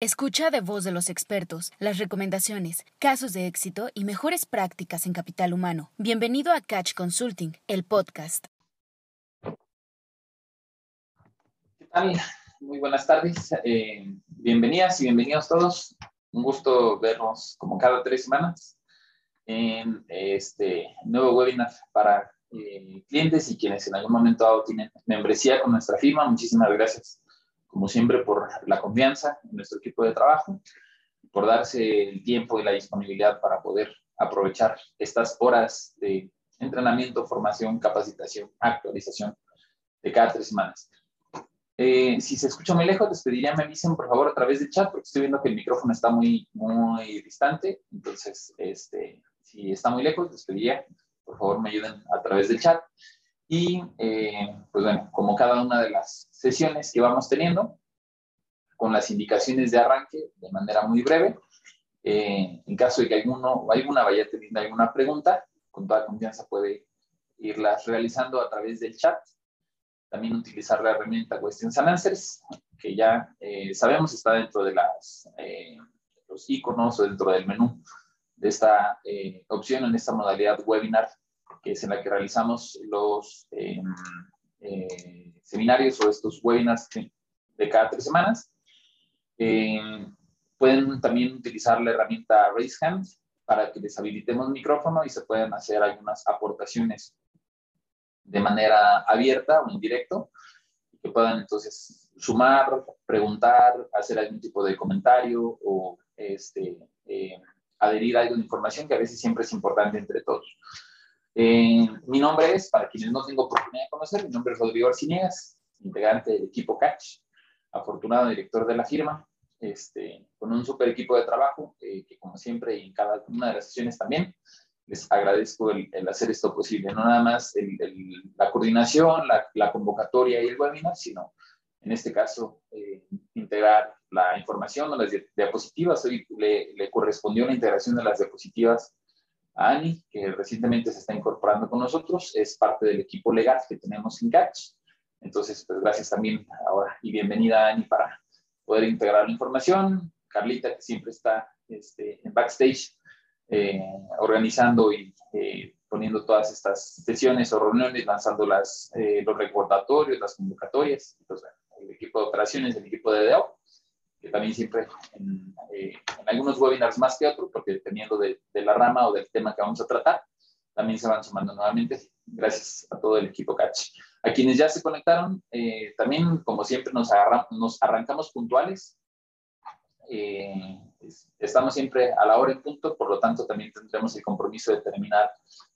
Escucha de voz de los expertos las recomendaciones, casos de éxito y mejores prácticas en capital humano. Bienvenido a Catch Consulting, el podcast. ¿Qué tal? Muy buenas tardes. Eh, bienvenidas y bienvenidos todos. Un gusto vernos como cada tres semanas en este nuevo webinar para eh, clientes y quienes en algún momento tienen membresía con nuestra firma. Muchísimas gracias como siempre, por la confianza en nuestro equipo de trabajo, por darse el tiempo y la disponibilidad para poder aprovechar estas horas de entrenamiento, formación, capacitación, actualización de cada tres semanas. Eh, si se escucha muy lejos, les pediría me avisen por favor a través del chat, porque estoy viendo que el micrófono está muy, muy distante. Entonces, este, si está muy lejos, les pediría por favor me ayuden a través del chat. Y eh, pues bueno, como cada una de las sesiones que vamos teniendo, con las indicaciones de arranque de manera muy breve. Eh, en caso de que alguno o alguna vaya teniendo alguna pregunta, con toda confianza puede irlas realizando a través del chat. También utilizar la herramienta Questions and Answers, que ya eh, sabemos está dentro de las, los iconos o dentro del menú de esta opción en esta modalidad webinar que es en la que realizamos los em, eh, seminarios o estos webinars de cada tres semanas. Em, pueden también utilizar la herramienta Raise Hand para que les habilitemos micrófono y se puedan hacer algunas aportaciones de manera abierta o en directo, que puedan entonces sumar, preguntar, hacer algún tipo de comentario o este, eh, adherir a algo de información que a veces siempre es importante entre todos. Eh, mi nombre es, para quienes no tengo oportunidad de conocer, mi nombre es Rodrigo Arciniegas, integrante del equipo Catch, afortunado director de la firma, este, con un super equipo de trabajo, eh, que como siempre y en cada una de las sesiones también, les agradezco el, hacer esto posible, no nada más la coordinación, la, convocatoria y el webinar, sino en este caso eh, integrar la información o las diapositivas. Hoy le, le correspondió la integración de las diapositivas Ani, que recientemente se está incorporando con nosotros, es parte del equipo legal que tenemos en Catch. Entonces, pues gracias también ahora y bienvenida Ani para poder integrar la información. Carlita, que siempre está este, en backstage eh, organizando y eh, poniendo todas estas sesiones o reuniones, lanzando las, eh, los recordatorios, las convocatorias. Entonces, el equipo de operaciones, el equipo de DEO que también siempre eh, en, algunos webinars más que otros, porque dependiendo de, la rama o del tema que vamos a tratar, también se van sumando nuevamente. Gracias a todo el equipo Catch. A quienes ya se conectaron, eh, también, como siempre, nos, nos arrancamos puntuales. Eh, estamos siempre a la hora en punto, por lo tanto, también tendremos el compromiso de terminar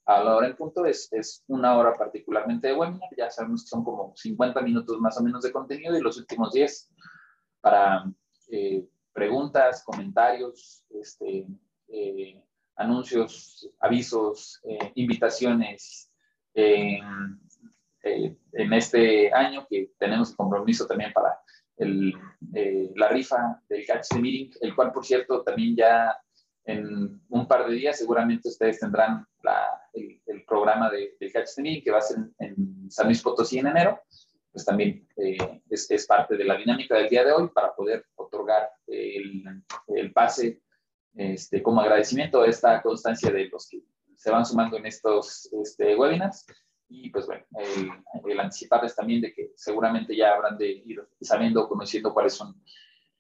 a la hora en punto. Es, es una hora particularmente de webinar. Ya sabemos que son como 50 minutos más o menos de contenido y los últimos 10 para eh, preguntas, comentarios, este, eh, anuncios, avisos, eh, invitaciones. en este año que tenemos compromiso también para el, la rifa del Catch the Meeting, el cual, por cierto, también ya en un par de días seguramente ustedes tendrán el, programa del Catch the Meeting que va a ser en, en San Luis Potosí en enero pues también eh, es, es, parte de la dinámica del día de hoy para poder otorgar el, el pase este, como agradecimiento a esta constancia de los que se van sumando en estos este, webinars. Y pues bueno, el, el, anticiparles también de que seguramente ya habrán de ir sabiendo, conociendo cuáles son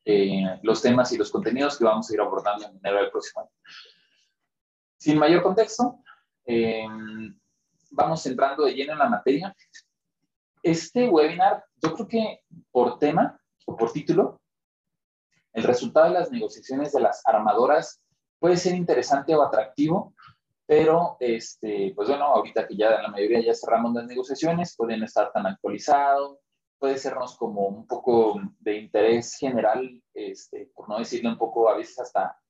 eh, los temas y los contenidos que vamos a ir abordando en enero del próximo año. Sin mayor contexto, eh, vamos entrando de lleno en la materia este webinar, yo creo que por tema o por título, el resultado de las negociaciones de las armadoras puede ser interesante o atractivo, pero este, pues bueno, ahorita que ya la mayoría ya cerramos las negociaciones, pueden estar tan actualizados, puede sernos como un poco de interés general, este, por no decirle un poco a veces hasta,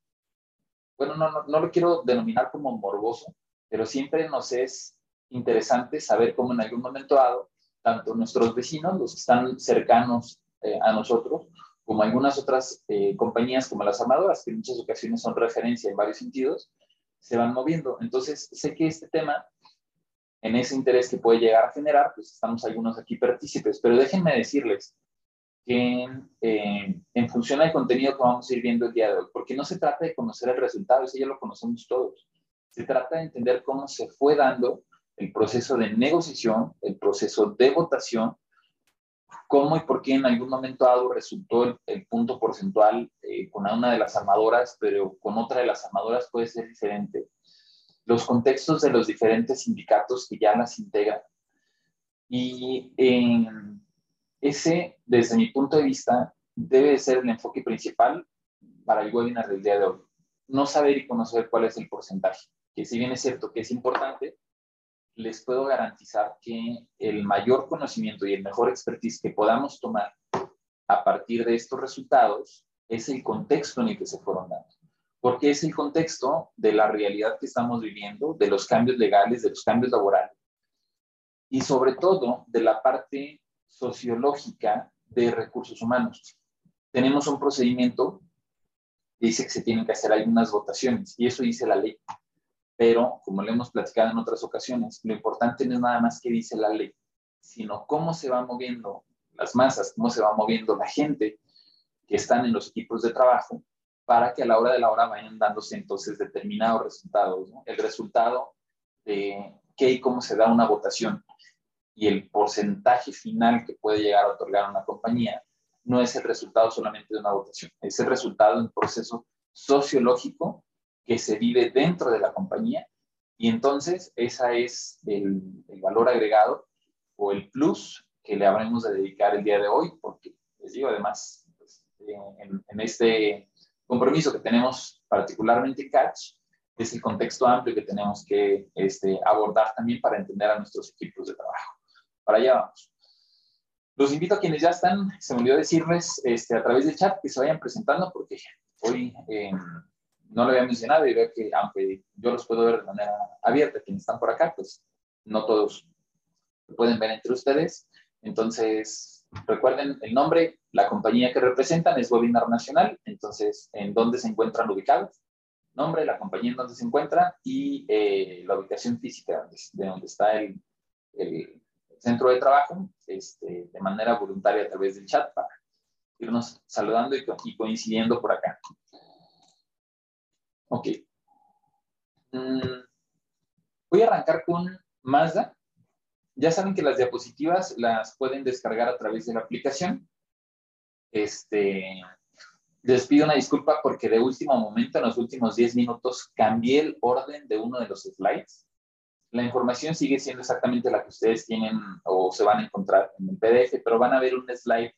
bueno, no, no, no lo quiero denominar como morboso, pero siempre nos es interesante saber cómo en algún momento dado tanto nuestros vecinos, los que están cercanos eh, a nosotros, como algunas otras eh, compañías como las armadoras, que en muchas ocasiones son referencia en varios sentidos, se van moviendo. Entonces, sé que este tema, en ese interés que puede llegar a generar, pues estamos algunos aquí partícipes, pero déjenme decirles, que eh, en función del contenido que vamos a ir viendo el día de hoy, porque no se trata de conocer el resultado, eso ya lo conocemos todos. Se trata de entender cómo se fue dando el proceso de negociación, el proceso de votación, cómo y por qué en algún momento dado resultó el, punto porcentual eh, con una de las armadoras, pero con otra de las armadoras puede ser diferente. Los contextos de los diferentes sindicatos que ya las integran. Y ese, desde mi punto de vista, debe ser el enfoque principal para el webinar del día de hoy. No saber y conocer cuál es el porcentaje, que si bien es cierto que es importante, les puedo garantizar que el mayor conocimiento y el mejor expertise que podamos tomar a partir de estos resultados es el contexto en el que se fueron dando. Porque es el contexto de la realidad que estamos viviendo, de los cambios legales, de los cambios laborales y sobre todo de la parte sociológica de recursos humanos. Tenemos un procedimiento dice que se tienen que hacer algunas votaciones y eso dice la ley pero como le hemos platicado en otras ocasiones, lo importante no es nada más que dice la ley, sino cómo se van moviendo las masas, cómo se va moviendo la gente que están en los equipos de trabajo para que a la hora de la hora vayan dándose entonces determinados resultados. El resultado de qué y cómo se da una votación y el porcentaje final que puede llegar a otorgar una compañía no es el resultado solamente de una votación, es el resultado de un proceso sociológico que se vive dentro de la compañía y entonces ese es el, valor agregado o el plus que le habremos de dedicar el día de hoy, porque les digo además, pues, en, este compromiso que tenemos particularmente Catch, es el contexto amplio que tenemos que este, abordar también para entender a nuestros equipos de trabajo. Para allá vamos. Los invito a quienes ya están, se me olvidó decirles este, a través del chat que se vayan presentando porque hoy no lo había mencionado y veo que aunque yo los puedo ver de manera abierta, quienes están por acá, pues no todos lo pueden ver entre ustedes. Entonces, recuerden el nombre, la compañía que representan es Webinar Nacional, entonces, ¿en dónde se encuentran ubicados? Nombre, la compañía en donde se encuentra y eh, la ubicación física de donde está el, centro de trabajo, este, de manera voluntaria a través del chat para irnos saludando y coincidiendo por acá. Ok. Mm, voy a arrancar con Mazda. Ya saben que las diapositivas las pueden descargar a través de la aplicación. Este, les pido una disculpa porque de último momento, en los últimos 10 minutos, cambié el orden de uno de los slides. La información sigue siendo exactamente la que ustedes tienen o se van a encontrar en el PDF, pero van a ver un slide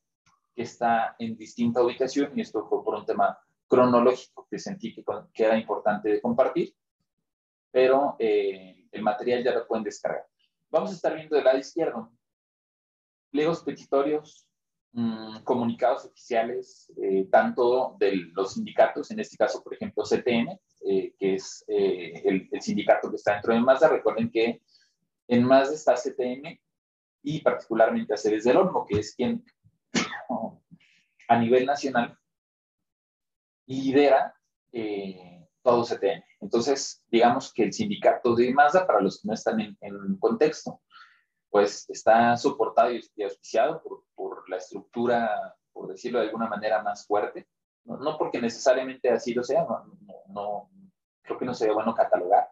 que está en distinta ubicación y esto fue por un tema cronológico que sentí que, que era importante compartir, pero eh, el material ya lo pueden descargar. Vamos a estar viendo del lado izquierdo pliegos petitorios, mm, comunicados oficiales, eh, tanto de los sindicatos, en este caso, por ejemplo, CTM, eh, que es el, el, sindicato que está dentro de Mazda. Recuerden que en Mazda está CTM y particularmente a del Olmo, que es quien a nivel nacional lidera eh, todo CTN. Entonces, digamos que el sindicato de Mazda, para los que no están en, en contexto, pues está soportado y auspiciado por, por, la estructura, por decirlo de alguna manera, más fuerte. No, no porque necesariamente así lo sea, no, no, creo que no sería bueno catalogar,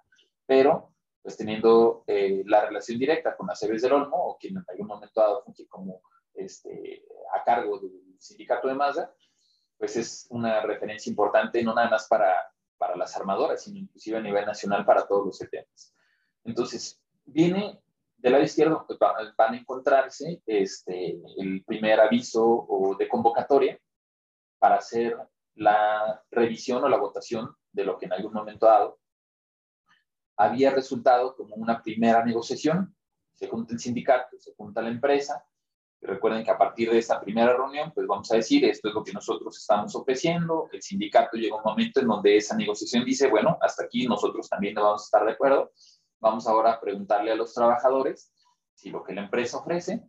pero pues teniendo eh, la relación directa con Aceves del Olmo, o quien en algún momento dado funge como este, a cargo del sindicato de Mazda, pues es una referencia importante no nada más para, para las armadoras, sino inclusive a nivel nacional para todos los CTMs. Entonces, viene del lado izquierdo, pues, van a encontrarse este, el primer aviso o de convocatoria para hacer la revisión o la votación de lo que en algún momento dado había resultado como una primera negociación. Se junta el sindicato, se junta la empresa, recuerden que a partir de esta primera reunión, pues vamos a decir, esto es lo que nosotros estamos ofreciendo. El sindicato llega un momento en donde esa negociación dice, bueno, hasta aquí nosotros también no vamos a estar de acuerdo. Vamos ahora a preguntarle a los trabajadores si lo que la empresa ofrece,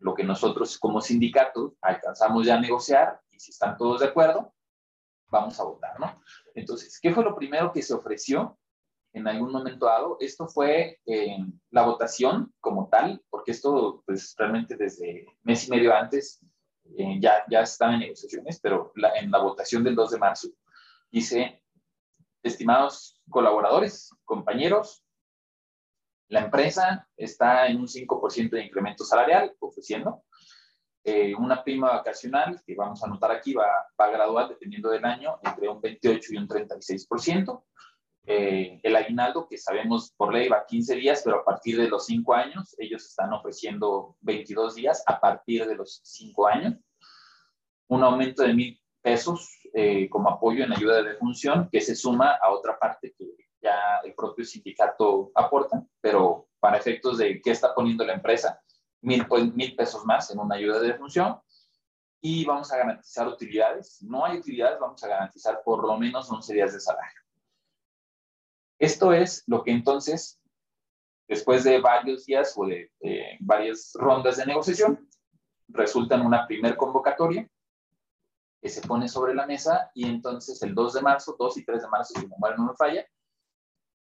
lo que nosotros como sindicato alcanzamos ya a negociar y si están todos de acuerdo, vamos a votar, ¿no? Entonces, ¿qué fue lo primero que se ofreció? En algún momento dado. Esto fue eh, la votación como tal, porque esto, pues realmente desde mes y medio antes, eh, ya, ya están en negociaciones, pero en la votación del 2 de marzo dice, estimados colaboradores, compañeros, la empresa está en un 5% de incremento salarial ofreciendo eh, una prima vacacional que vamos a anotar aquí va, va a graduar dependiendo del año entre un 28 y un 36%. Eh, el aguinaldo, que sabemos por ley va 15 días, pero a partir de los 5 años, ellos están ofreciendo 22 días a partir de los 5 años. Un aumento de mil pesos eh, como apoyo en ayuda de función, que se suma a otra parte que ya el propio sindicato aporta, pero para efectos de qué está poniendo la empresa, mil, pues, mil pesos más en una ayuda de función. Y vamos a garantizar utilidades. No hay utilidades, vamos a garantizar por lo menos 11 días de salario. Esto es lo que entonces, después de varios días o de varias rondas de negociación, resulta en una primer convocatoria que se pone sobre la mesa y entonces el 2 de marzo, 2 y 3 de marzo, si no me falla,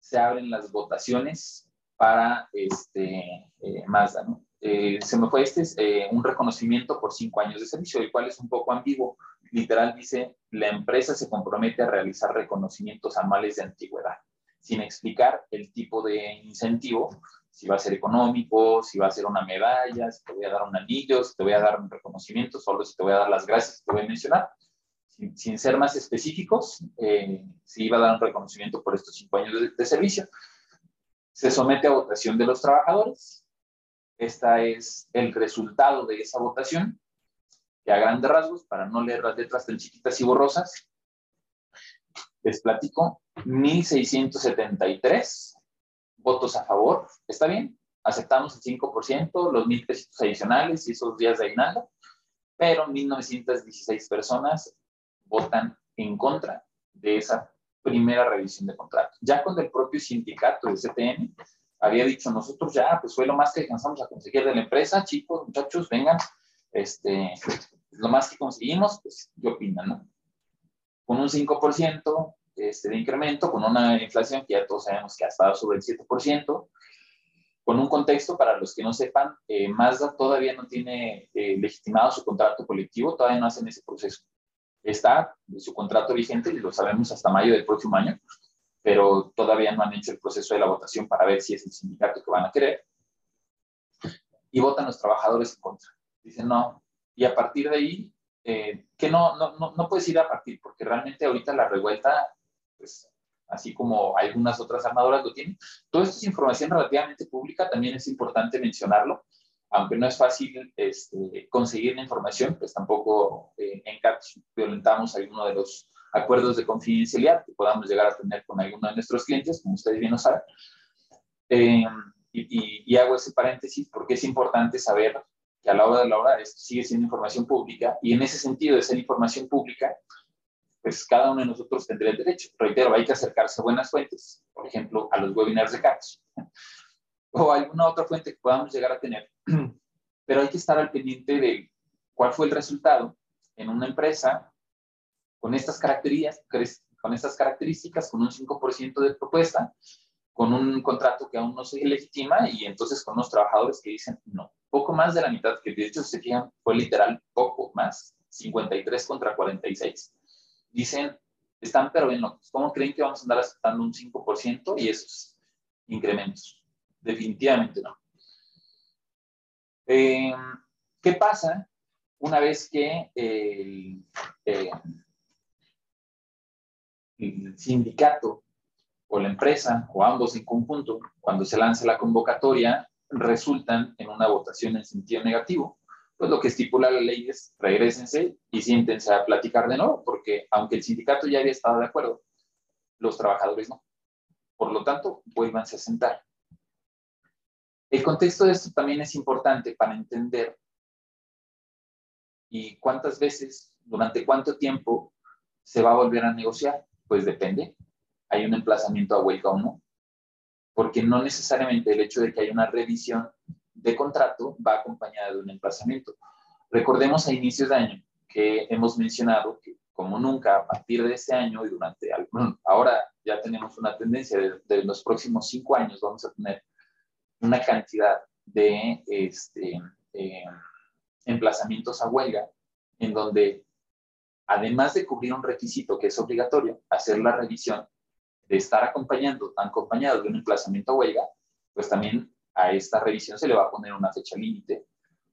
se abren las votaciones para este, eh, Mazda. Eh, se me fue este, eh, un reconocimiento por cinco años de servicio, el cual es un poco ambiguo. Literal dice, la empresa se compromete a realizar reconocimientos anuales de antigüedad sin explicar el tipo de incentivo, si va a ser económico, si va a ser una medalla, si te voy a dar un anillo, si te voy a dar un reconocimiento, solo si te voy a dar las gracias te voy a mencionar. Sin, ser más específicos, eh, si iba a dar un reconocimiento por estos cinco años de, de servicio. Se somete a votación de los trabajadores. Esta es el resultado de esa votación, que a grandes rasgos, para no leer las letras tan chiquitas y borrosas, les platico, 1.673 votos a favor, ¿está bien? Aceptamos el 5%, los 1.000 pesitos adicionales y esos días de aguinaldo, pero 1.916 personas votan en contra de esa primera revisión de contrato. Ya cuando el propio sindicato de CTN había dicho, nosotros ya, pues fue lo más que alcanzamos a conseguir de la empresa, chicos, muchachos, vengan, este, lo más que conseguimos, pues, ¿qué opinan, no? con un 5% este, de incremento, con una inflación que ya todos sabemos que ha estado sobre el 7%, con un contexto, para los que no sepan, eh, Mazda todavía no tiene eh, legitimado su contrato colectivo, todavía no hacen ese proceso. Está su contrato vigente, y lo sabemos hasta mayo del próximo año, pero todavía no han hecho el proceso de la votación para ver si es el sindicato que van a querer. Y votan los trabajadores en contra. Dicen no. Y a partir de ahí, eh, que no, no, no, puedes ir a partir, porque realmente ahorita la revuelta, pues así como algunas otras armadoras lo tienen, todo esto es información relativamente pública, también es importante mencionarlo, aunque no es fácil este, conseguir la información, pues tampoco eh, en CAPS violentamos alguno de los acuerdos de confidencialidad que podamos llegar a tener con alguno de nuestros clientes, como ustedes bien lo saben. Eh, y, y, hago ese paréntesis porque es importante saber que a la hora de la hora esto sigue siendo información pública y en ese sentido de ser información pública, pues cada uno de nosotros tendría el derecho. Reitero, hay que acercarse a buenas fuentes, por ejemplo, a los webinars de CATS o alguna otra fuente que podamos llegar a tener, pero hay que estar al pendiente de cuál fue el resultado en una empresa con estas características, con estas características, con un 5% de propuesta, con un contrato que aún no se legitima y entonces con unos trabajadores que dicen no poco más de la mitad, que de hecho se fijan, fue literal poco más, 53 contra 46. Dicen, están pero bien locos, ¿cómo creen que vamos a andar aceptando un 5% y esos incrementos? Definitivamente no. Em, ¿Qué pasa una vez que el, el sindicato o la empresa o ambos en conjunto, cuando se lanza la convocatoria, resultan en una votación en sentido negativo, pues lo que estipula la ley es regresense y siéntense a platicar de nuevo, porque aunque el sindicato ya había estado de acuerdo, los trabajadores no. Por lo tanto, vuélvanse a sentar. El contexto de esto también es importante para entender y cuántas veces, durante cuánto tiempo se va a volver a negociar. Pues depende. Hay un emplazamiento a huelga o no porque no necesariamente el hecho de que haya una revisión de contrato va acompañada de un emplazamiento. Recordemos a inicios de año que hemos mencionado que como nunca a partir de este año y durante ahora ya tenemos una tendencia de, los próximos cinco años vamos a tener una cantidad de este, eh, emplazamientos a huelga en donde, además de cubrir un requisito que es obligatorio, hacer la revisión, de estar acompañando, acompañado de un emplazamiento a huelga, pues también a esta revisión se le va a poner una fecha límite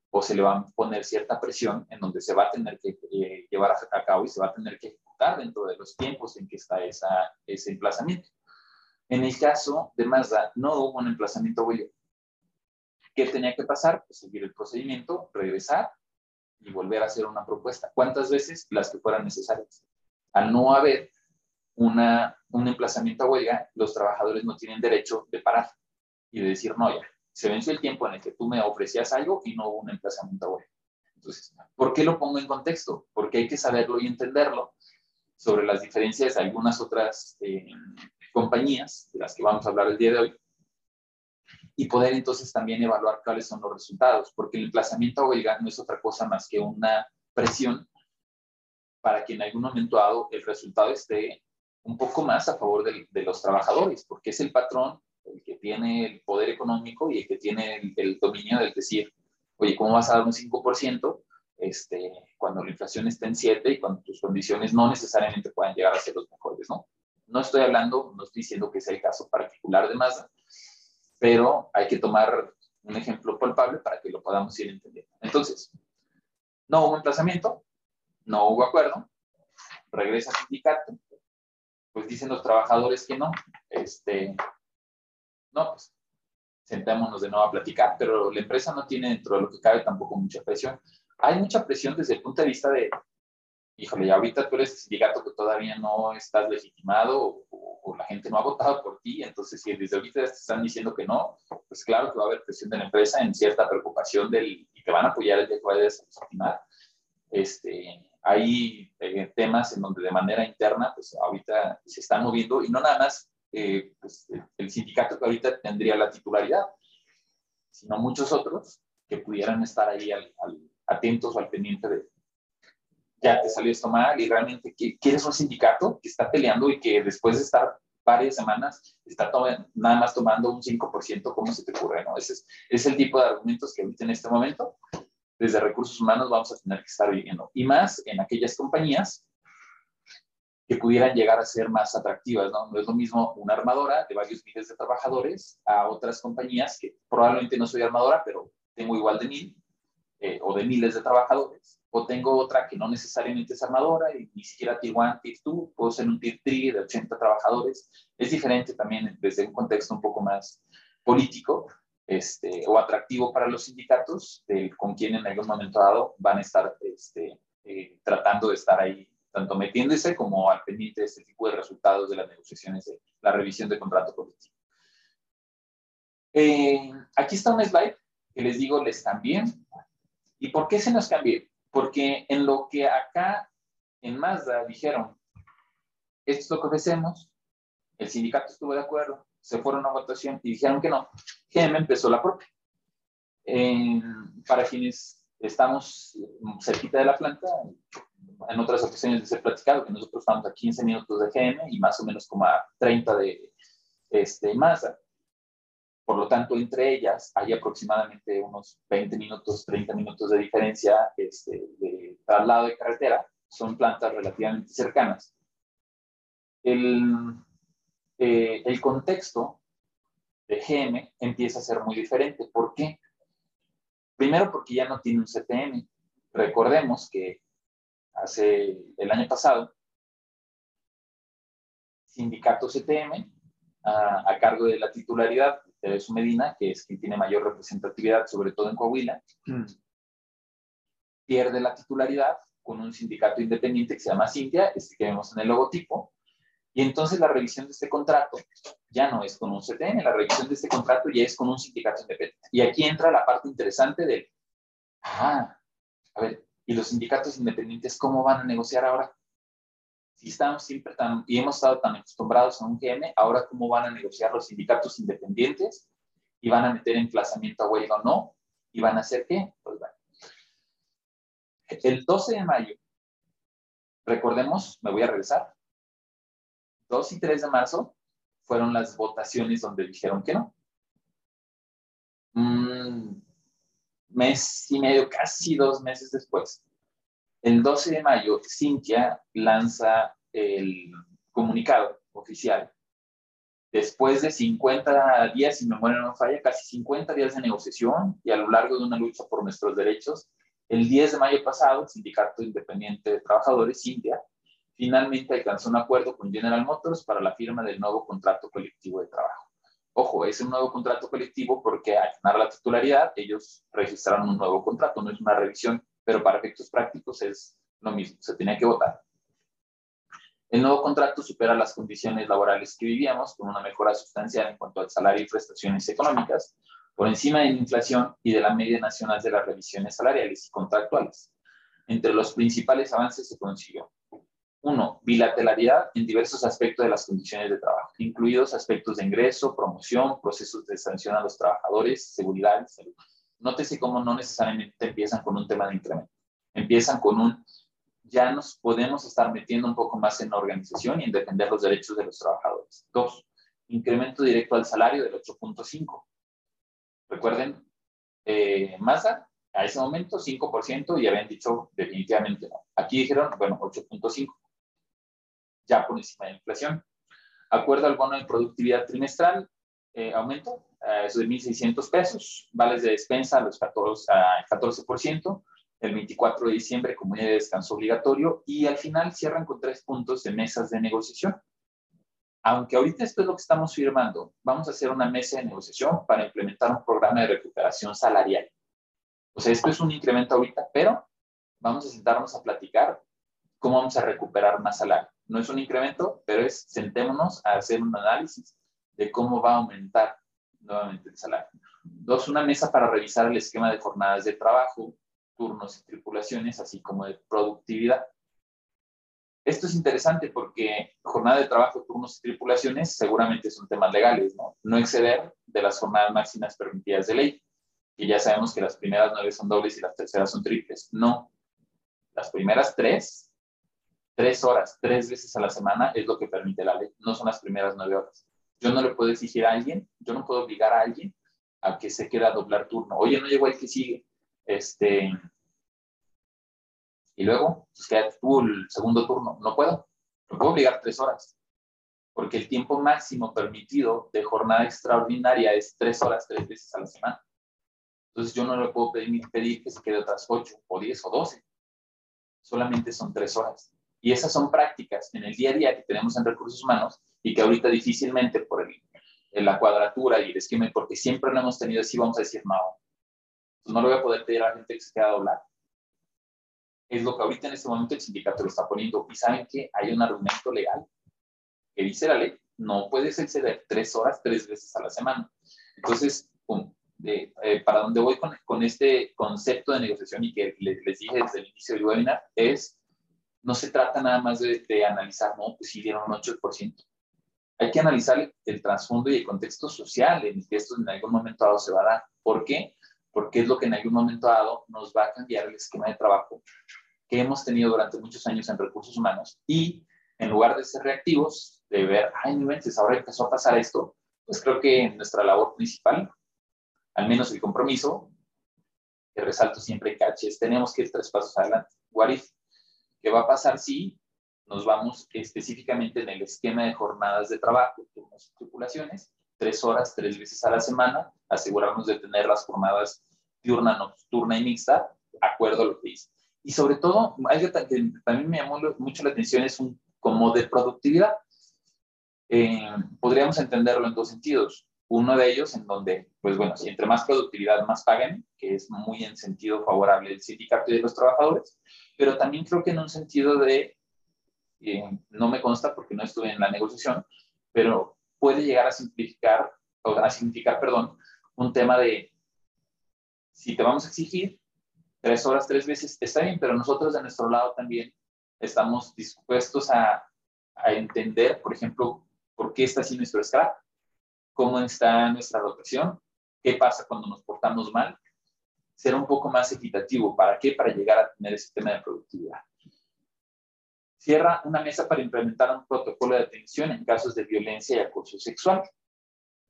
o se le va a poner cierta presión en donde se va a tener que eh, llevar a cabo y se va a tener que ejecutar dentro de los tiempos en que está esa, ese emplazamiento. En el caso de Mazda, no hubo un emplazamiento huelga. ¿Qué tenía que pasar? Pues seguir el procedimiento, regresar y volver a hacer una propuesta. ¿Cuántas veces? Las que fueran necesarias. Al no haber una, un emplazamiento a huelga, los trabajadores no tienen derecho de parar y de decir, no, ya, se venció el tiempo en el que tú me ofrecías algo y no hubo un emplazamiento huelga. Entonces, ¿por qué lo pongo en contexto? Porque hay que saberlo y entenderlo sobre las diferencias de algunas otras eh, compañías de las que vamos a hablar el día de hoy y poder entonces también evaluar cuáles son los resultados, porque el emplazamiento a huelga no es otra cosa más que una presión para que en algún momento dado el resultado esté un poco más a favor de los trabajadores, porque es el patrón el que tiene el poder económico y el que tiene el, dominio del decir, oye, ¿cómo vas a dar un 5% este, cuando la inflación está en 7 y cuando tus condiciones no necesariamente puedan llegar a ser los mejores, ¿no? No estoy hablando, no estoy diciendo que sea el caso particular de Mazda, pero hay que tomar un ejemplo palpable para que lo podamos ir entendiendo. Entonces, no hubo emplazamiento, no hubo acuerdo, regresa al sindicato, pues dicen los trabajadores que no, este, no, pues sentémonos de nuevo a platicar, pero la empresa no tiene dentro de lo que cabe tampoco mucha presión. Hay mucha presión desde el punto de vista de, híjole, ya ahorita tú eres sindicato que todavía no estás legitimado o, la gente no ha votado por ti, entonces si desde ahorita te están diciendo que no, pues claro que va a haber presión de la empresa en cierta preocupación del, y te van a apoyar el día que vayas a legitimar. Este, hay eh, temas en donde de manera interna, pues ahorita se están moviendo y no nada más eh, pues, el sindicato que ahorita tendría la titularidad, sino muchos otros que pudieran estar ahí atentos o al pendiente de, ya te salió esto mal y realmente quieres un sindicato que está peleando y que después de estar varias semanas está nada más tomando un 5%, ¿cómo se te ocurre? No? Ese es, es, el tipo de argumentos que ahorita en este momento, desde recursos humanos, vamos a tener que estar viviendo. Y más en aquellas compañías que pudieran llegar a ser más atractivas, ¿no? No es lo mismo una armadora de varios miles de trabajadores a otras compañías que probablemente no soy armadora, pero tengo igual de mil eh, o de miles de trabajadores. O tengo otra que no necesariamente es armadora y ni siquiera Tier 1, Tier 2, puedo ser un Tier 3 de 80 trabajadores. Es diferente también desde un contexto un poco más político este, o atractivo para los sindicatos, con quien en algún momento dado van a estar este, eh, tratando de estar ahí tanto metiéndose como al pendiente de este tipo de resultados de las negociaciones de la revisión de contrato colectivo. Eh, aquí está un slide que les digo, les cambié. ¿Y por qué se nos cambió? Porque en lo que acá en Mazda dijeron, esto es lo que ofrecemos, el sindicato estuvo de acuerdo, se fueron a votación y dijeron que no, GM empezó la propia. para quienes estamos cerquita de la planta, en otras ocasiones les he platicado que nosotros estamos a 15 minutos de GM y más o menos como a 30 de este, Mazda. Por lo tanto, entre ellas hay aproximadamente unos 20 minutos, 30 minutos de diferencia este, de traslado de carretera. Son plantas relativamente cercanas. El, eh, el contexto de GM empieza a ser muy diferente. ¿Por qué? Primero porque ya no tiene un CTM. Recordemos que hace el año pasado, sindicato CTM, a, cargo de la titularidad de su Medina, que es quien tiene mayor representatividad, sobre todo en Coahuila, mm. pierde la titularidad con un sindicato independiente que se llama Cintia, este que vemos en el logotipo, y entonces la revisión de este contrato ya no es con un CTM, la revisión de este contrato ya es con un sindicato independiente. Y aquí entra la parte interesante del, ah, a ver, ¿Y los sindicatos independientes cómo van a negociar ahora? Si estamos siempre tan, y hemos estado tan acostumbrados a un GM, ahora cómo van a negociar los sindicatos independientes y van a meter emplazamiento a huelga o no, y van a hacer qué? Pues bueno. El 12 de mayo, recordemos, me voy a regresar, 2 y 3 de marzo fueron las votaciones donde dijeron que no. Mm, mes y medio, casi dos meses después, El 12 de mayo, Cintia lanza el comunicado oficial. Después de 50 días, si me memoria no falla, casi 50 días de negociación y a lo largo de una lucha por nuestros derechos, el 10 de mayo pasado, el Sindicato Independiente de Trabajadores, Cintia, finalmente alcanzó un acuerdo con General Motors para la firma del nuevo contrato colectivo de trabajo. Ojo, es un nuevo contrato colectivo porque al ganar la titularidad, ellos registraron un nuevo contrato, no es una revisión, pero para efectos prácticos es lo mismo, se tenía que votar. El nuevo contrato supera las condiciones laborales que vivíamos con una mejora sustancial en cuanto al salario y prestaciones económicas, por encima de la inflación y de la media nacional de las revisiones salariales y contractuales. Entre los principales avances se consiguió uno, bilateralidad en diversos aspectos de las condiciones de trabajo, incluidos aspectos de ingreso, promoción, procesos de sanción a los trabajadores, seguridad salud. Nótese cómo no necesariamente empiezan con un tema de incremento. Empiezan con un, ya nos podemos estar metiendo un poco más en la organización y en defender los derechos de los trabajadores. Dos, incremento directo al salario del 8.5. Recuerden, eh, a ese momento 5% y habían dicho definitivamente no. Aquí dijeron, bueno, 8.5 ya por encima de la inflación. Acuerdo al bono de productividad trimestral, eh, aumento, eh, eso de 1.600 pesos, vales de despensa a los 14, a 14%, el 24 de diciembre como día de descanso obligatorio y al final cierran con tres puntos de mesas de negociación. Aunque ahorita esto es lo que estamos firmando, vamos a hacer una mesa de negociación para implementar un programa de recuperación salarial. O sea, esto es un incremento ahorita, pero vamos a sentarnos a platicar cómo vamos a recuperar más salario no es un incremento, pero es sentémonos a hacer un análisis de cómo va a aumentar nuevamente el salario. Dos, una mesa para revisar el esquema de jornadas de trabajo, turnos y tripulaciones, así como de productividad. Esto es interesante porque jornada de trabajo, turnos y tripulaciones seguramente son temas legales, ¿no? No exceder de las jornadas máximas permitidas de ley, que ya sabemos que las primeras nueve son dobles y las terceras son triples. No, las primeras tres tres horas, tres veces a la semana es lo que permite la ley, no son las primeras nueve horas. Yo no le puedo exigir a alguien, yo no puedo obligar a alguien a que se quiera doblar turno. Oye, no llegó el que sigue. Este, y luego, pues queda tú el segundo turno. No puedo. No puedo obligar tres horas. Porque el tiempo máximo permitido de jornada extraordinaria es tres horas, tres veces a la semana. Entonces yo no le puedo pedir, pedir que se quede otras ocho o diez o doce. Solamente son tres horas. Y esas son prácticas en el día a día que tenemos en recursos humanos y que ahorita difícilmente por el, la cuadratura y el esquema, porque siempre lo hemos tenido así, vamos a decir, no, pues no lo voy a poder pedir a la gente que se queda doblar. Es lo que ahorita en este momento el sindicato lo está poniendo. Y saben que hay un argumento legal que dice la ley, no puedes exceder tres horas tres veces a la semana. Entonces, de, eh, para dónde voy con, con, este concepto de negociación y que les, les dije desde el inicio del webinar es no se trata nada más de, analizar, no, pues si dieron un 8%. Hay que analizar el, trasfondo y el contexto social en el que esto en algún momento dado se va a dar. ¿Por qué? Porque es lo que en algún momento dado nos va a cambiar el esquema de trabajo que hemos tenido durante muchos años en recursos humanos y en lugar de ser reactivos, de ver, ay, no inventes, ahora empezó a pasar esto, pues creo que nuestra labor principal, al menos el compromiso, que resalto siempre caches, tenemos que ir tres pasos adelante. What if? ¿Qué va a pasar si nos vamos específicamente en el esquema de jornadas de trabajo, turnos tripulaciones, tres horas, tres veces a la semana, asegurarnos de tener las jornadas diurna, nocturna y mixta, acuerdo a lo que dice. Y sobre todo, algo que también me llamó mucho la atención es un, como de productividad. Eh, podríamos entenderlo en dos sentidos. Uno de ellos en donde, pues bueno, si entre más productividad, más paguen, que es muy en sentido favorable del sindicato y de los trabajadores, pero también creo que en un sentido de, eh, no me consta porque no estuve en la negociación, pero puede llegar a simplificar, o a significar, perdón, un tema de, si te vamos a exigir tres horas, tres veces, está bien, pero nosotros de nuestro lado también estamos dispuestos a, a entender, por ejemplo, por qué está así nuestro scrap, cómo está nuestra rotación, qué pasa cuando nos portamos mal, ser un poco más equitativo. ¿Para qué? Para llegar a tener ese tema de productividad. Cierra una mesa para implementar un protocolo de atención en casos de violencia y acoso sexual,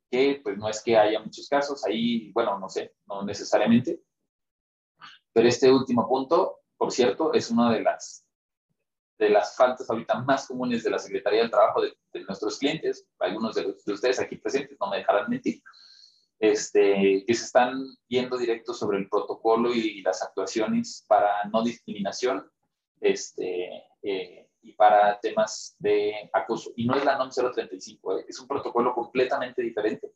que pues no es que haya muchos casos, ahí, bueno, no sé, no necesariamente, pero este último punto, por cierto, es una de las, de las faltas ahorita más comunes de la Secretaría del Trabajo de, nuestros clientes, algunos de, ustedes aquí presentes no me dejarán mentir, este, que se están yendo directo sobre el protocolo y las actuaciones para no discriminación este, eh, y para temas de acoso. Y no es la NOM 035, eh, es un protocolo completamente diferente.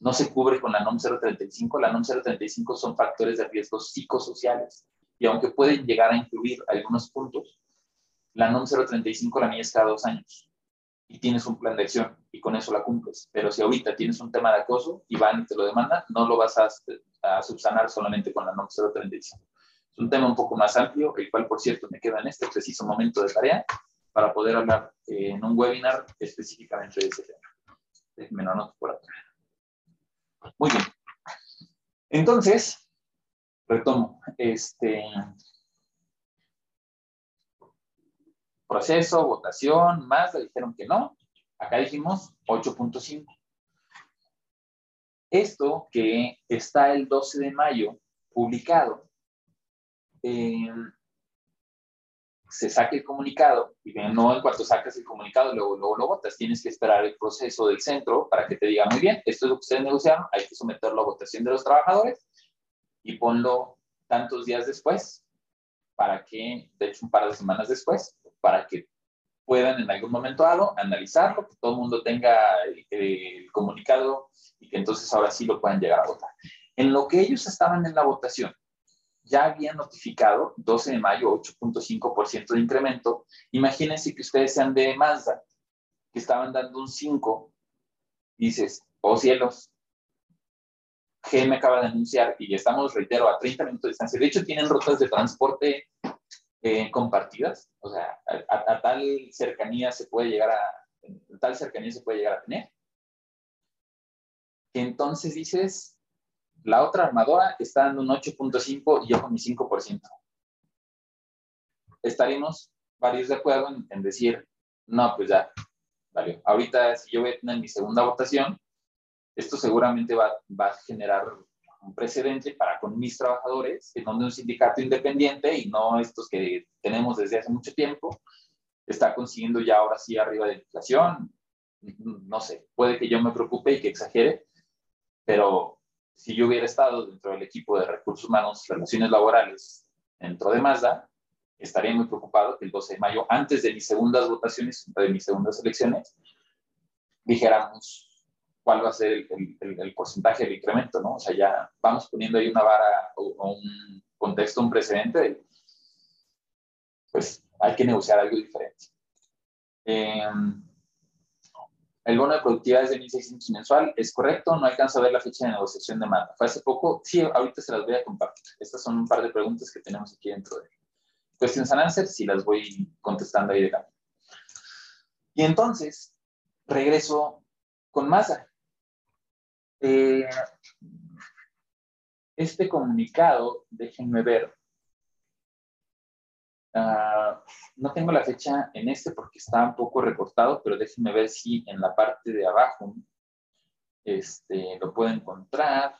No se cubre con la NOM 035. La NOM 035 son factores de riesgo psicosociales y aunque pueden llegar a incluir algunos puntos, la NOM 035 la mides cada dos años y tienes un plan de acción y con eso la cumples. Pero si ahorita tienes un tema de acoso y van y te lo demandan, no lo vas a, subsanar solamente con la NOM 035. Es un tema un poco más amplio, el cual, por cierto, me queda en este preciso momento de tarea para poder hablar en un webinar específicamente de ese tema. Me lo anoto por acá. Muy bien. Entonces, retomo. Este, proceso, votación, más, le dijeron que no. Acá dijimos 8.5. Esto que está el 12 de mayo publicado, eh, se saque el comunicado y no en cuanto sacas el comunicado luego, luego lo votas, tienes que esperar el proceso del centro para que te diga, muy bien, esto es lo que ustedes negociaron, hay que someterlo a votación de los trabajadores y ponlo tantos días después para que, de hecho un par de semanas después, para que puedan en algún momento dado analizarlo, que todo el mundo tenga el, comunicado y que entonces ahora sí lo puedan llegar a votar. En lo que ellos estaban en la votación, ya habían notificado 12 de mayo 8.5% de incremento. Imagínense que ustedes sean de Mazda, que estaban dando un 5. Dices, oh cielos, GM acaba de anunciar y estamos, reitero, a 30 minutos de distancia. De hecho, tienen rutas de transporte eh, compartidas, o sea, a, tal cercanía se puede llegar a, tal cercanía se puede llegar a tener. Entonces dices, la otra armadora está dando un 8.5 y yo con mi 5%. Estaremos varios de acuerdo en, decir, no, pues ya, vale. Ahorita, si yo voy a tener mi segunda votación, esto seguramente va a generar un precedente para con mis trabajadores, en donde un sindicato independiente y no estos que tenemos desde hace mucho tiempo, está consiguiendo ya ahora sí arriba de inflación. No sé, puede que yo me preocupe y que exagere, pero si yo hubiera estado dentro del equipo de recursos humanos, relaciones laborales, dentro de Mazda, estaría muy preocupado que el 12 de mayo, antes de mis segundas votaciones, de mis segundas elecciones, dijéramos cuál va a ser el, porcentaje del incremento, ¿no? O sea, ya vamos poniendo ahí una vara o, un contexto, un precedente, pues hay que negociar algo diferente. Em, el bono de productividad es de 1.600 mensual, es correcto, no alcanzo a ver la fecha de negociación de manda. Fue hace poco, sí, ahorita se las voy a compartir. Estas son un par de preguntas que tenemos aquí dentro de Questions and Answers y las voy contestando ahí de cambio. Y entonces, regreso con masa. Eh, este comunicado, déjenme ver, ah, no tengo la fecha en este porque está un poco recortado, pero déjenme ver si en la parte de abajo este, lo puedo encontrar.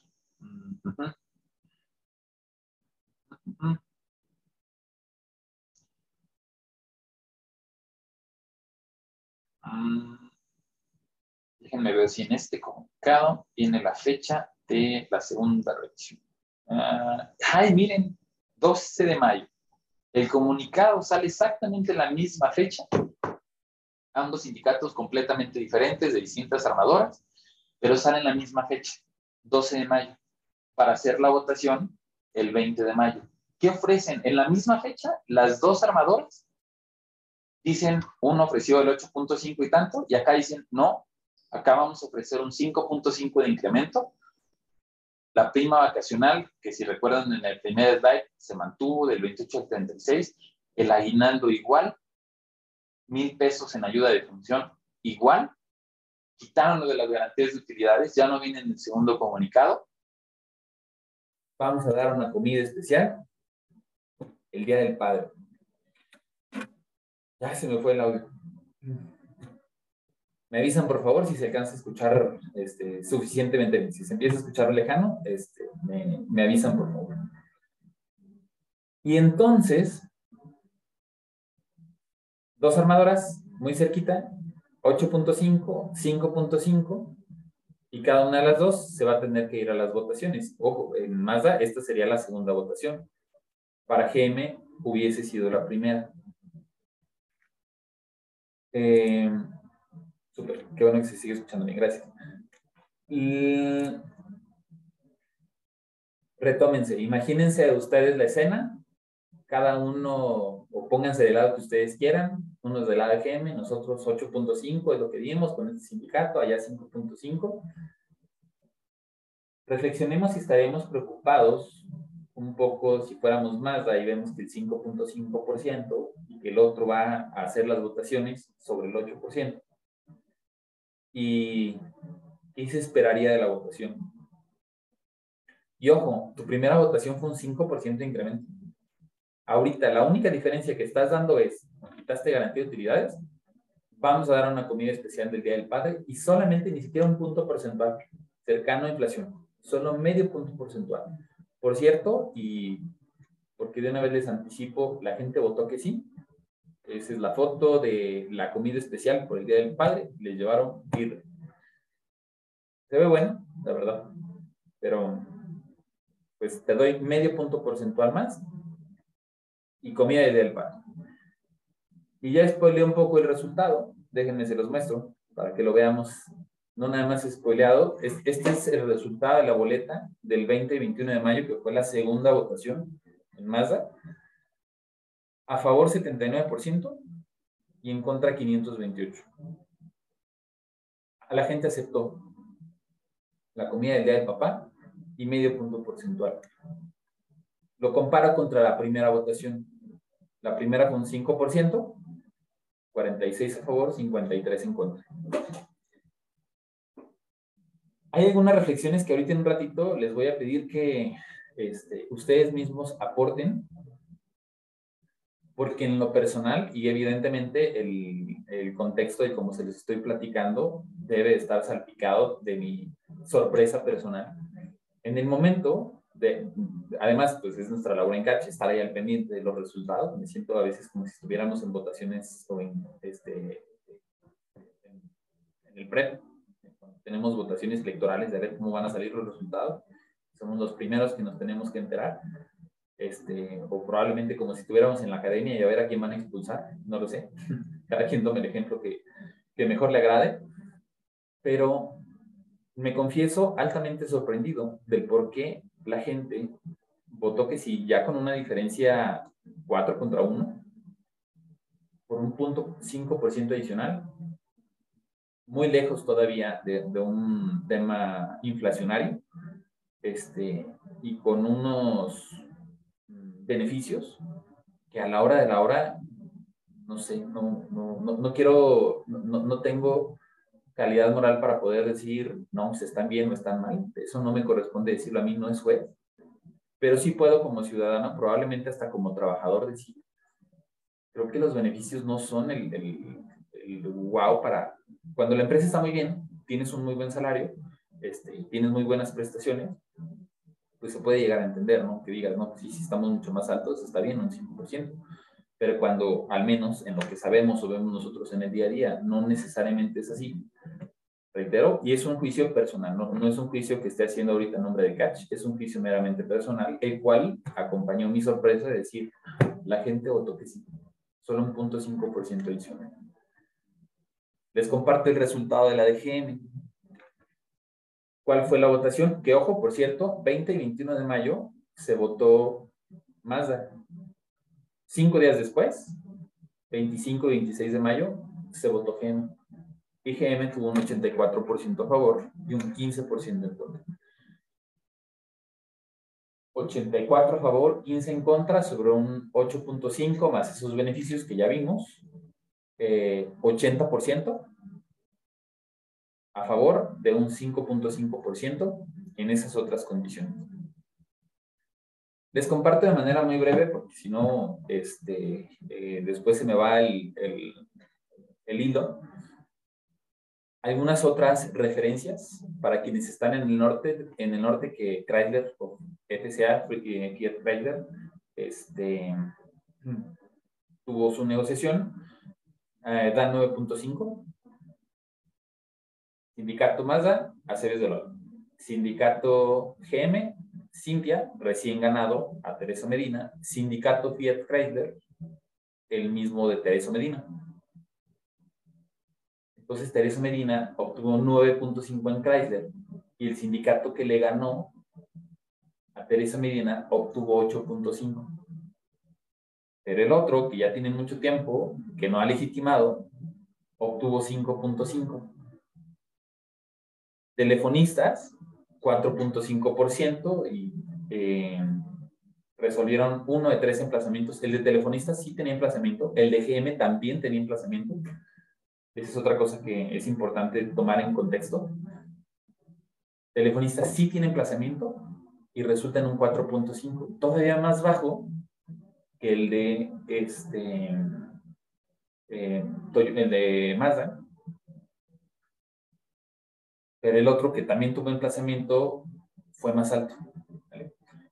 Déjenme ver si en este comunicado viene la fecha de la segunda revisión. Ah, ay, miren, 12 de mayo. El comunicado sale exactamente en la misma fecha. Ambos sindicatos completamente diferentes, de distintas armadoras, pero salen en la misma fecha, 12 de mayo, para hacer la votación el 20 de mayo. ¿Qué ofrecen? En la misma fecha, las dos armadoras dicen, uno ofreció el 8.5 y tanto, y acá dicen, no, Acá vamos a ofrecer un 5.5 de incremento. La prima vacacional, que si recuerdan en el primer slide, se mantuvo del 28 al 36. El aguinaldo igual. Mil pesos en ayuda de función igual. Quitaron lo de las garantías de utilidades, ya no viene en el segundo comunicado. Vamos a dar una comida especial el Día del Padre. Ya se me fue el audio. Me avisan, por favor, si se alcanza a escuchar este, suficientemente Si se empieza a escuchar lejano, este, me, avisan, por favor. Y entonces, dos armadoras muy cerquita, 8.5, 5.5, y cada una de las dos se va a tener que ir a las votaciones. Ojo, en Mazda esta sería la segunda votación. Para GM hubiese sido la primera. Eh, súper, qué bueno que se sigue escuchando bien, gracias. Y retómense, imagínense ustedes la escena, cada uno, o pónganse del lado que ustedes quieran, unos del lado de GM, nosotros 8.5 es lo que dimos con este sindicato, allá 5.5. Reflexionemos si estaríamos preocupados un poco si fuéramos más, ahí vemos que el 5.5% y que el otro va a hacer las votaciones sobre el 8%. ¿Y qué se esperaría de la votación? Y ojo, tu primera votación fue un 5% de incremento. Ahorita la única diferencia que estás dando es, quitaste garantía de utilidades, vamos a dar una comida especial del Día del Padre y solamente ni siquiera un punto porcentual cercano a inflación, solo medio punto porcentual. Por cierto, y porque de una vez les anticipo, la gente votó que sí. Esa es la foto de la comida especial por el Día del Padre. Les llevaron ir. Se ve bueno, la verdad. Pero, pues te doy medio punto porcentual más y comida del Día del Padre. Y ya spoileé un poco el resultado. Déjenme se los muestro para que lo veamos no nada más spoileado. Este es el resultado de la boleta del 20 y 21 de mayo, que fue la segunda votación en Mazda. A favor 79% y en contra 528. A la gente aceptó la comida del día del papá y medio punto porcentual. Lo comparo contra la primera votación. La primera con 5%, 46 a favor, 53 en contra. Hay algunas reflexiones que ahorita en un ratito les voy a pedir que este, ustedes mismos aporten, porque en lo personal y evidentemente el, el contexto de cómo se les estoy platicando debe estar salpicado de mi sorpresa personal. En el momento, de, además, pues es nuestra labor en Catch, estar ahí al pendiente de los resultados. Me siento a veces como si estuviéramos en votaciones o en, este, en, en el PREP tenemos votaciones electorales de ver cómo van a salir los resultados. Somos los primeros que nos tenemos que enterar. Este, o probablemente como si estuviéramos en la academia y a ver a quién van a expulsar, no lo sé. Cada quien tome el ejemplo que, que mejor le agrade. Pero me confieso altamente sorprendido del por qué la gente votó que si ya con una diferencia 4 contra 1, por un punto 5% adicional, muy lejos todavía de, un tema inflacionario este, y con unos beneficios que a la hora de la hora, no sé, no, no, no, quiero, no, no tengo calidad moral para poder decir, no, se están bien o están mal. Eso no me corresponde decirlo a mí, no es juez. Pero sí puedo como ciudadano, probablemente hasta como trabajador, decir, creo que los beneficios no son el, el, el wow para, cuando la empresa está muy bien, tienes un muy buen salario, este, tienes muy buenas prestaciones, pues se puede llegar a entender, ¿no? Que digas, no, sí, si estamos mucho más altos, está bien, un 5%. Pero cuando, al menos en lo que sabemos o vemos nosotros en el día a día, no necesariamente es así. Reitero, y es un juicio personal, no, no es un juicio que esté haciendo ahorita en nombre de Catch, es un juicio meramente personal, el cual acompañó mi sorpresa de decir, la gente votó que sí, solo un punto 5% adicional. Les comparto el resultado de la DGM. ¿Cuál fue la votación? Que ojo, por cierto, 20 y 21 de mayo se votó Mazda. Cinco días después, 25 y 26 de mayo, se votó GM. Y GM tuvo un 84% a favor y un 15% en contra. 84 a favor, 15 en contra, sobre un 8.5 más esos beneficios que ya vimos, 80% eh, a favor de un 5.5% en esas otras condiciones. Les comparto de manera muy breve porque si no, este, eh, después se me va el, el, hilo. Algunas otras referencias para quienes están en el norte, en el norte que Chrysler o FCA, Chrysler, este, tuvo su negociación, eh, dan 9.5. Sindicato Mazda, Aceres de Oro. Sindicato GM, Cintia, recién ganado a Teresa Medina. Sindicato Fiat Chrysler, el mismo de Teresa Medina. Entonces Teresa Medina obtuvo 9.5 en Chrysler y el sindicato que le ganó a Teresa Medina obtuvo 8.5. Pero el otro, que ya tiene mucho tiempo, que no ha legitimado, obtuvo 5.5. Telefonistas, 4.5% y eh, resolvieron uno de tres emplazamientos. El de telefonistas sí tenía emplazamiento, el de GM también tenía emplazamiento. Esa es otra cosa que es importante tomar en contexto. Telefonistas sí tiene emplazamiento y resulta en un 4.5, todavía más bajo que el de este eh, el de Mazda. Pero el otro que también tuvo emplazamiento fue más alto.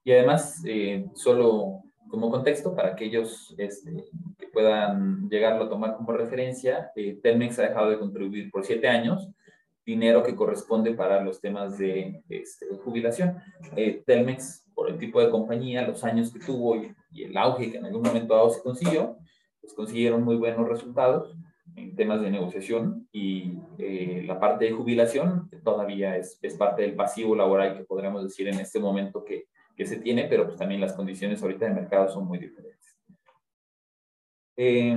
Y además, eh, solo como contexto, para aquellos este, que puedan llegarlo a tomar como referencia, eh, Telmex ha dejado de contribuir por siete años dinero que corresponde para los temas de este, jubilación. Eh, Telmex, por el tipo de compañía, los años que tuvo y, el auge que en algún momento dado se consiguió, pues consiguieron muy buenos resultados en temas de negociación y eh, la parte de jubilación todavía es, es, parte del pasivo laboral que podríamos decir en este momento que, que se tiene, pero pues también las condiciones ahorita de mercado son muy diferentes. Eh,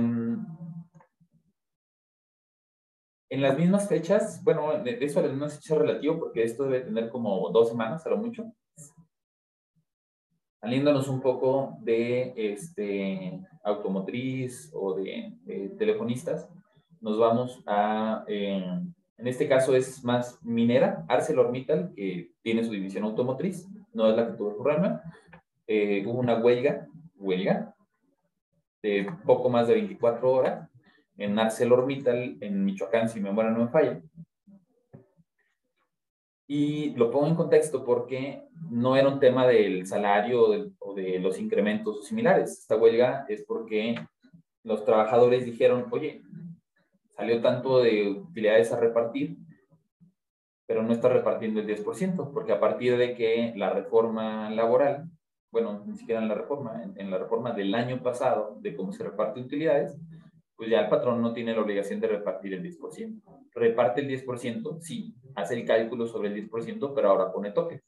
en las mismas fechas, bueno, eso no es hecho relativo porque esto debe tener como dos semanas a lo mucho. Saliéndonos un poco de este, automotriz o de, telefonistas, nos vamos a, eh, en este caso es más minera, ArcelorMittal, que tiene su división automotriz, no es la que tuvo el programa. Eh, hubo una huelga, huelga, de poco más de 24 horas, en ArcelorMittal, en Michoacán, si mi memoria no me falla. Y lo pongo en contexto porque no era un tema del salario o de, los incrementos similares. Esta huelga es porque los trabajadores dijeron, oye, salió tanto de utilidades a repartir, pero no está repartiendo el 10%, porque a partir de que la reforma laboral, bueno, ni siquiera en la reforma, en la reforma del año pasado de cómo se reparte utilidades, pues ya el patrón no tiene la obligación de repartir el 10%. Reparte el 10%, sí, hace el cálculo sobre el 10%, pero ahora pone toques.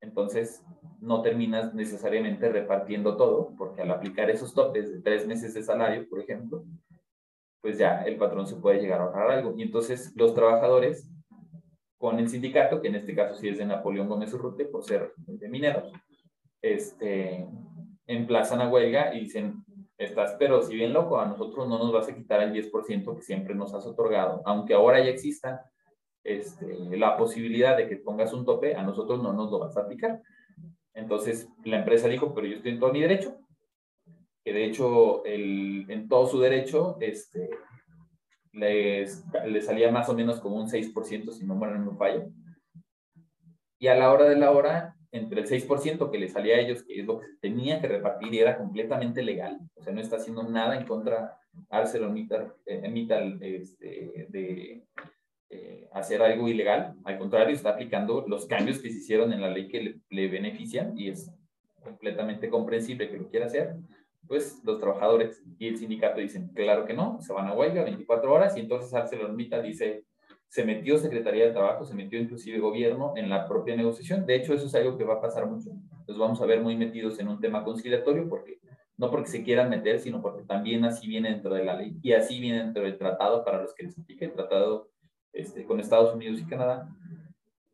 Entonces, no terminas necesariamente repartiendo todo, porque al aplicar esos topes de tres meses de salario, por ejemplo, pues ya el patrón se puede llegar a ahorrar algo. Y entonces los trabajadores, con el sindicato, que en este caso sí es de Napoleón Gómez Urrute, por ser de mineros, este, emplazan a huelga y dicen, estás, pero si bien loco, a nosotros no nos vas a quitar el 10% que siempre nos has otorgado, aunque ahora ya exista este, la posibilidad de que pongas un tope, a nosotros no nos lo vas a aplicar. Entonces la empresa dijo, pero yo estoy en todo mi derecho, que de hecho el, en todo su derecho este, les, les, salía más o menos como un 6%, si no me no fallo. Y a la hora de la hora, entre el 6% que le salía a ellos, que es lo que tenía que repartir y era completamente legal, o sea, no está haciendo nada en contra ArcelorMittal eh, este, de eh, hacer algo ilegal, al contrario, está aplicando los cambios que se hicieron en la ley que le, benefician y es completamente comprensible que lo quiera hacer, pues los trabajadores y el sindicato dicen, claro que no, se van a huelga 24 horas y entonces ArcelorMittal dice, se metió Secretaría de Trabajo, se metió inclusive gobierno en la propia negociación. De hecho, eso es algo que va a pasar mucho. Nos vamos a ver muy metidos en un tema conciliatorio, porque no porque se quieran meter, sino porque también así viene dentro de la ley y así viene dentro del tratado para los que les aplique el tratado este, con Estados Unidos y Canadá.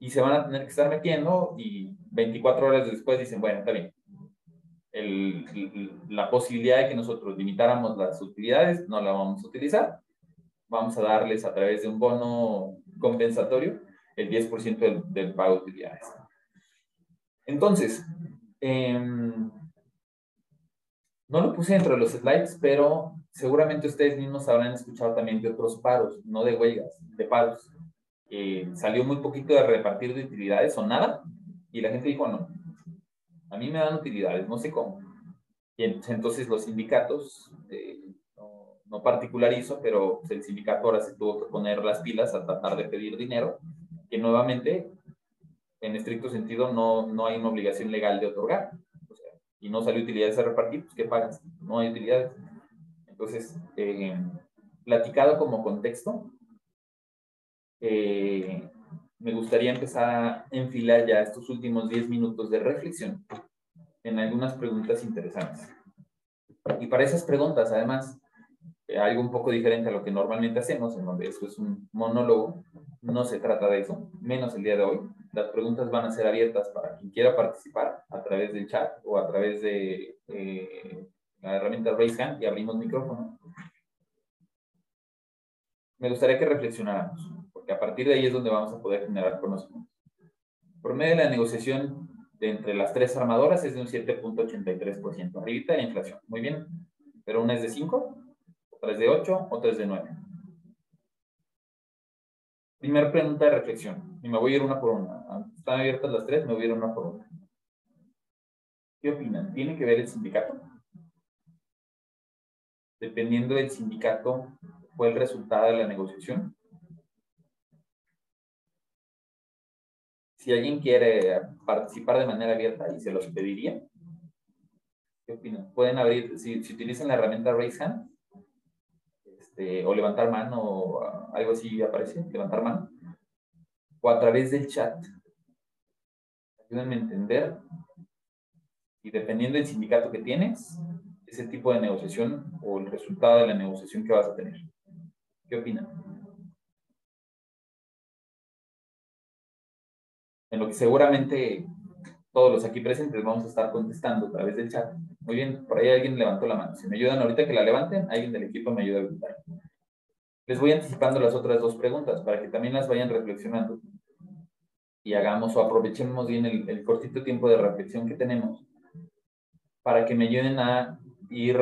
Y se van a tener que estar metiendo y 24 horas después dicen, bueno, está bien. El, la posibilidad de que nosotros limitáramos las utilidades no la vamos a utilizar vamos a darles a través de un bono compensatorio el 10% del, del, pago de utilidades. Entonces, em, no lo puse dentro de los slides, pero seguramente ustedes mismos habrán escuchado también de otros paros, no de huelgas, de paros. salió muy poquito de repartir de utilidades o nada, y la gente dijo, no, a mí me dan utilidades, no sé cómo. Entonces los sindicatos, eh, no, particularizo, pero el sindicato ahora se tuvo que poner las pilas a tratar de pedir dinero, que nuevamente, en estricto sentido, no, no hay una obligación legal de otorgar. y no sale utilidades a repartir, pues ¿qué pagas? No hay utilidades. Entonces, eh, platicado como contexto, eh, me gustaría empezar a enfilar ya estos últimos 10 minutos de reflexión en algunas preguntas interesantes. Y para esas preguntas, además, eh, algo un poco diferente a lo que normalmente hacemos, en donde eso es un monólogo, no se trata de eso, menos el día de hoy. Las preguntas van a ser abiertas para quien quiera participar a través del chat o a través de eh, la herramienta Raise Hand y abrimos micrófono. Me gustaría que reflexionáramos, porque a partir de ahí es donde vamos a poder generar conocimiento. Por medio de la negociación entre las tres armadoras es de un 7.83%. Arribita la inflación. Muy bien. Pero una es de 5, otra es de 8, otra es de 9. Primera pregunta de reflexión. Y me voy a ir una por una. Están abiertas las tres, me voy a ir una por una. ¿Qué opinan? ¿Tiene que ver el sindicato? Dependiendo del sindicato, ¿fue el resultado de la negociación? Si alguien quiere participar de manera abierta y se los pediría, ¿qué opinan? Pueden abrir, si, utilizan la herramienta Raise Hand, este, o levantar mano, o algo así aparece, levantar mano, o a través del chat. Ayúdenme a entender, y dependiendo del sindicato que tienes, ese tipo de negociación o el resultado de la negociación que vas a tener. ¿Qué opinan? En lo que seguramente todos los aquí presentes vamos a estar contestando a través del chat. Muy bien, por ahí alguien levantó la mano. Si me ayudan ahorita que la levanten, alguien del equipo me ayuda a levantar. Les voy anticipando las otras dos preguntas para que también las vayan reflexionando y hagamos o aprovechemos bien el, el cortito tiempo de reflexión que tenemos para que me ayuden a ir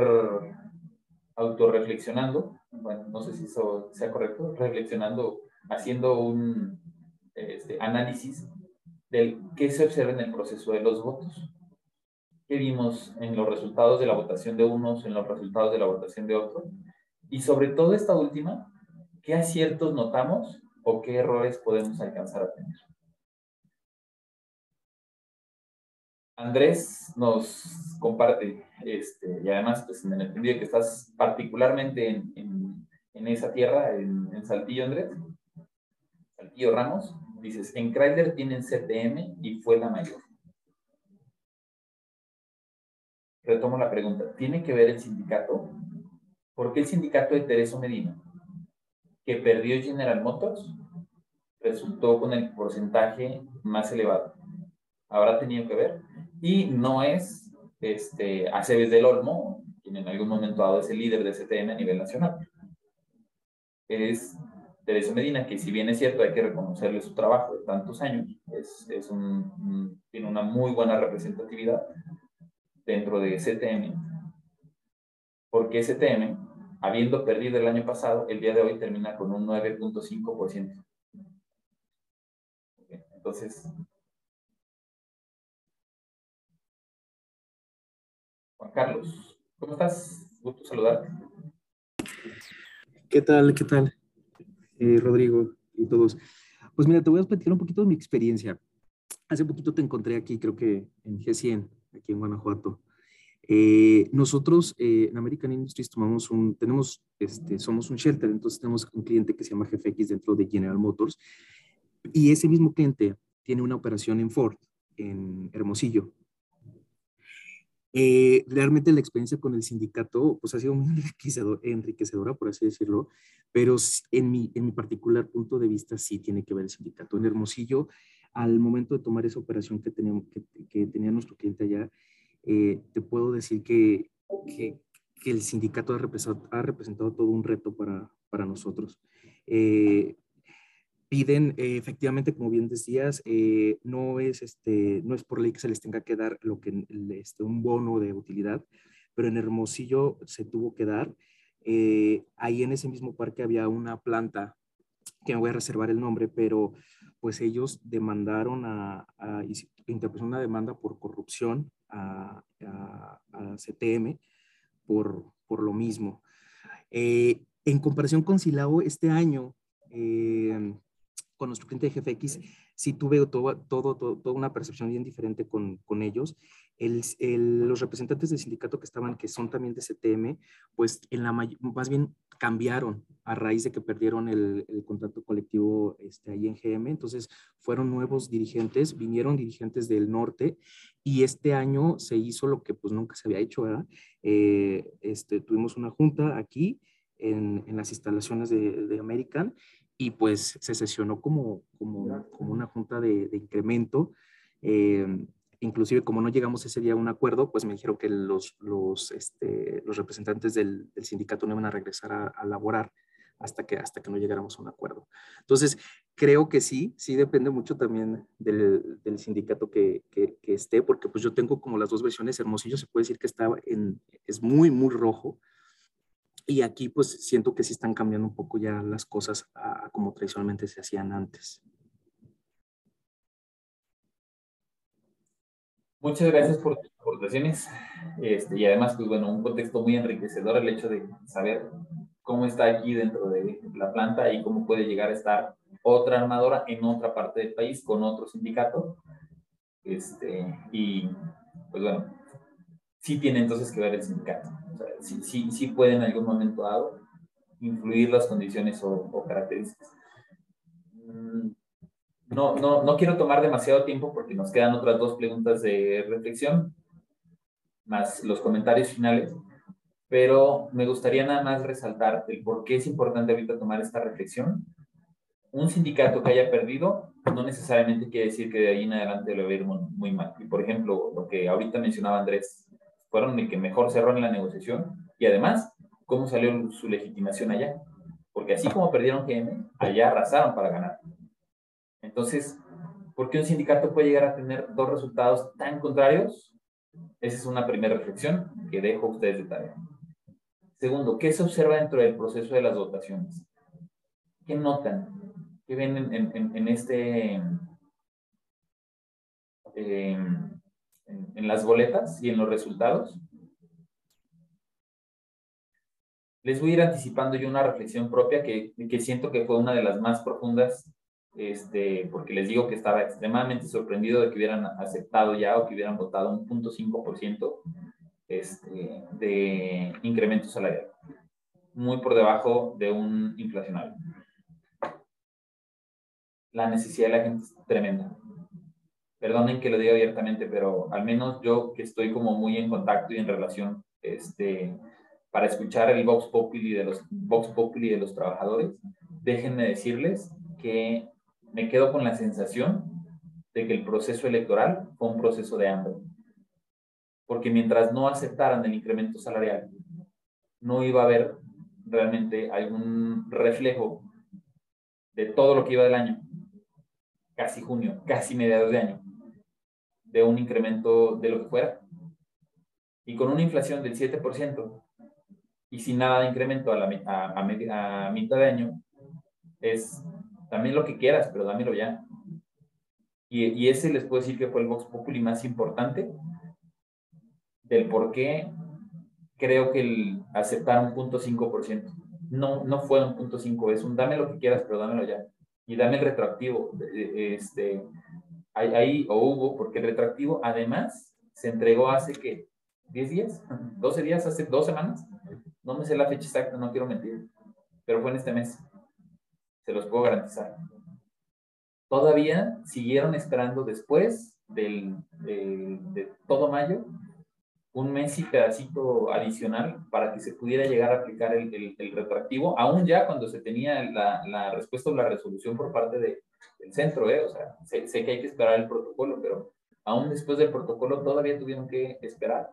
autorreflexionando, bueno, no sé si eso sea correcto, reflexionando, haciendo un este, análisis del qué se observa en el proceso de los votos. ¿Qué vimos en los resultados de la votación de unos, en los resultados de la votación de otros? Y sobre todo esta última, ¿qué aciertos notamos o qué errores podemos alcanzar a tener? Andrés nos comparte, este, y además, pues en el entendido que estás particularmente en, en, en esa tierra, en, en Saltillo, Andrés, Saltillo Ramos, Dices, en Chrysler tienen CTM y fue la mayor. Retomo la pregunta. ¿Tiene que ver el sindicato? ¿Por qué el sindicato de Tereso Medina, que perdió General Motors, resultó con el porcentaje más elevado? ¿Habrá tenido que ver? Y no es este, Aceves del Olmo, quien en algún momento dado ese líder de CTM a nivel nacional. Es Teresa Medina, que si bien es cierto, hay que reconocerle su trabajo de tantos años, es, tiene una muy buena representatividad dentro de STM, porque STM, habiendo perdido el año pasado, el día de hoy termina con un 9.5%. Entonces, Juan Carlos, ¿cómo estás? Gusto saludarte. ¿Qué tal? ¿Qué tal? Eh, Rodrigo y todos. Pues mira, te voy a platicar un poquito de mi experiencia. Hace poquito te encontré aquí, creo que en G100, aquí en Guanajuato. Eh, nosotros eh, en American Industries tomamos tenemos, este, somos un shelter, entonces tenemos un cliente que se llama GFX dentro de General Motors y ese mismo cliente tiene una operación en Ford, en Hermosillo. Eh, realmente la experiencia con el sindicato pues ha sido muy enriquecedora, por así decirlo, pero en mi, en mi particular punto de vista sí tiene que ver el sindicato. En Hermosillo, al momento de tomar esa operación que, teníamos, que, que tenía nuestro cliente allá, eh, te puedo decir que, que, que, el sindicato ha representado, ha representado todo un reto para, para nosotros. Eh, piden, eh, efectivamente, como bien decías, eh, no, es este, no es por ley que se les tenga que dar lo que, este, un bono de utilidad, pero en Hermosillo se tuvo que dar. Eh, ahí en ese mismo parque había una planta que me voy a reservar el nombre, pero pues ellos demandaron a, a una demanda por corrupción a, CTM por, por, lo mismo. Eh, en comparación con Silao, este año, eh, con nuestro cliente de GFX, sí tuve todo, todo, toda una percepción bien diferente con, con ellos. El, los representantes del sindicato que estaban, que son también de CTM, pues en la más bien cambiaron a raíz de que perdieron el, el contrato colectivo este, ahí en GM. Entonces fueron nuevos dirigentes, vinieron dirigentes del norte y este año se hizo lo que pues nunca se había hecho, ¿verdad? Eh, este, tuvimos una junta aquí en, en las instalaciones de, de, American y pues se sesionó como, como, como una junta de, de incremento. Eh, inclusive como no llegamos ese día a un acuerdo, pues me dijeron que los, los, este, los representantes del, del, sindicato no iban a regresar a, a, laborar hasta que, hasta que no llegáramos a un acuerdo. Entonces, creo que sí, sí depende mucho también del, del sindicato que, que, que, esté, porque pues yo tengo como las dos versiones, Hermosillo se puede decir que está en, es muy, muy rojo, y aquí pues siento que sí están cambiando un poco ya las cosas a, a como tradicionalmente se hacían antes. Muchas gracias por tus aportaciones este, y además, pues bueno, un contexto muy enriquecedor el hecho de saber cómo está aquí dentro de la planta y cómo puede llegar a estar otra armadora en otra parte del país con otro sindicato. Este, y pues bueno, sí tiene entonces que ver el sindicato. O sea, sí, sí, sí puede en algún momento dado influir las condiciones o, o características. Mm, no, no, no quiero tomar demasiado tiempo porque nos quedan otras dos preguntas de reflexión, más los comentarios finales, pero me gustaría nada más resaltar el por qué es importante ahorita tomar esta reflexión. Un sindicato que haya perdido no necesariamente quiere decir que de ahí en adelante lo va a ir muy, mal. Y por ejemplo, lo que ahorita mencionaba Andrés, fueron el que mejor cerró en la negociación y además, cómo salió su legitimación allá. Porque así como perdieron GM, allá arrasaron para ganar. Entonces, ¿por qué un sindicato puede llegar a tener dos resultados tan contrarios? Esa es una primera reflexión que dejo a ustedes de tarea. Segundo, ¿qué se observa dentro del proceso de las votaciones? ¿Qué notan? ¿Qué ven en, este, em, en, las boletas y en los resultados? Les voy a ir anticipando yo una reflexión propia que, que siento que fue una de las más profundas este, porque les digo que estaba extremadamente sorprendido de que hubieran aceptado ya o que hubieran votado un punto este, de incremento salarial, muy por debajo de un inflacionario. La necesidad de la gente es tremenda. Perdonen que lo diga abiertamente, pero al menos yo que estoy como muy en contacto y en relación este, para escuchar el Vox Populi de los, Vox Populi de los trabajadores, déjenme decirles que me quedo con la sensación de que el proceso electoral fue un proceso de hambre. Porque mientras no aceptaran el incremento salarial, no iba a haber realmente algún reflejo de todo lo que iba del año, casi junio, casi mediados de año, de un incremento de lo que fuera. Y con una inflación del 7% y sin nada de incremento a, la, a, a mitad de año, es también lo que quieras, pero dámelo ya. Y, y, ese les puedo decir que fue el Vox Populi más importante del por qué creo que el aceptar un punto 5%. No, no fue un punto 5, es un dame lo que quieras, pero dámelo ya. Y dame el retroactivo. Este, ahí, o hubo, porque el retroactivo además se entregó hace que 10 días, 12 días, hace dos semanas. No me sé la fecha exacta, no quiero mentir, pero fue en este mes se los puedo garantizar. Todavía siguieron esperando después del, de, todo mayo un mes y pedacito adicional para que se pudiera llegar a aplicar el, el, retroactivo, aún ya cuando se tenía la, la, respuesta o la resolución por parte de, del centro, ¿eh? o sea, sé, sé, que hay que esperar el protocolo, pero aún después del protocolo todavía tuvieron que esperar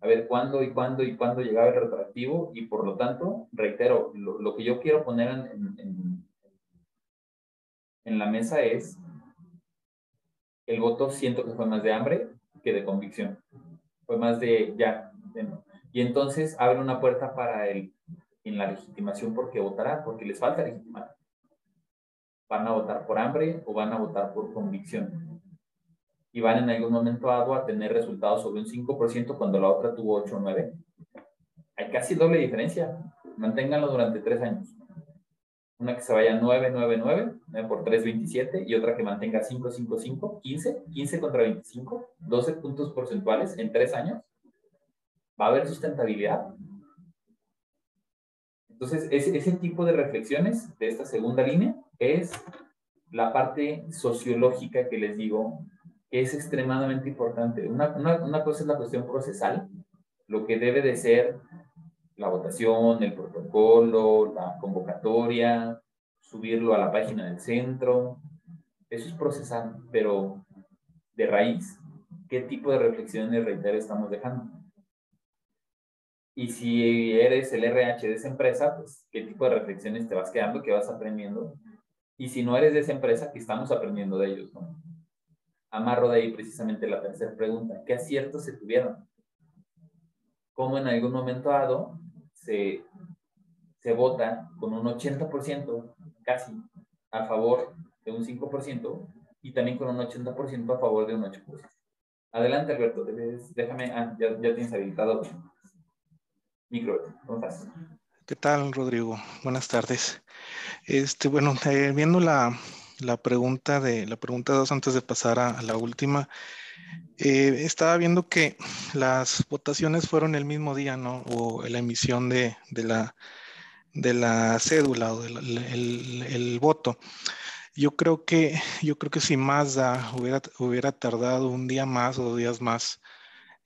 a ver cuándo y cuándo y cuándo llegaba el retroactivo y por lo tanto, reitero, lo, lo que yo quiero poner en, en, en la mesa es, el voto siento que fue más de hambre que de convicción. Fue más de ya. Y entonces abre una puerta para el, en la legitimación porque votará, porque les falta legitimar. Van a votar por hambre o van a votar por convicción. Y van en algún momento dado a tener resultados sobre un 5% cuando la otra tuvo 8 o 9. Hay casi doble diferencia. Manténganlo durante tres años. Una que se vaya 9, 9, 9, 9 por 3, 27, y otra que mantenga 5, 5, 5, 15, 15 contra 25, 12 puntos porcentuales en tres años. ¿Va a haber sustentabilidad? Entonces, ese, ese tipo de reflexiones de esta segunda línea es la parte sociológica que les digo, que es extremadamente importante. Una, una, una cosa es la cuestión procesal, lo que debe de ser la votación, el protocolo, la convocatoria, subirlo a la página del centro. Eso es procesal, pero de raíz, ¿qué tipo de reflexiones, reitero, estamos dejando? Y si eres el RH de esa empresa, pues qué tipo de reflexiones te vas quedando, qué vas aprendiendo. Y si no eres de esa empresa, ¿qué estamos aprendiendo de ellos? Amarro de ahí precisamente la tercera pregunta. ¿Qué aciertos se tuvieron? ¿Cómo en algún momento dado se, se vota con un 80% casi a favor de un 5% y también con un 80% a favor de un 8%? Adelante, Alberto. Déjame. Ah, ya, ya tienes habilitado ¿Qué tal, Rodrigo? Buenas tardes. Este, bueno, eh, viendo la, pregunta de la pregunta dos antes de pasar a, la última, eh, estaba viendo que las votaciones fueron el mismo día, ¿no? O la emisión de, la cédula o el, voto. Yo creo que yo creo que si Mazda hubiera, hubiera tardado un día más o dos días más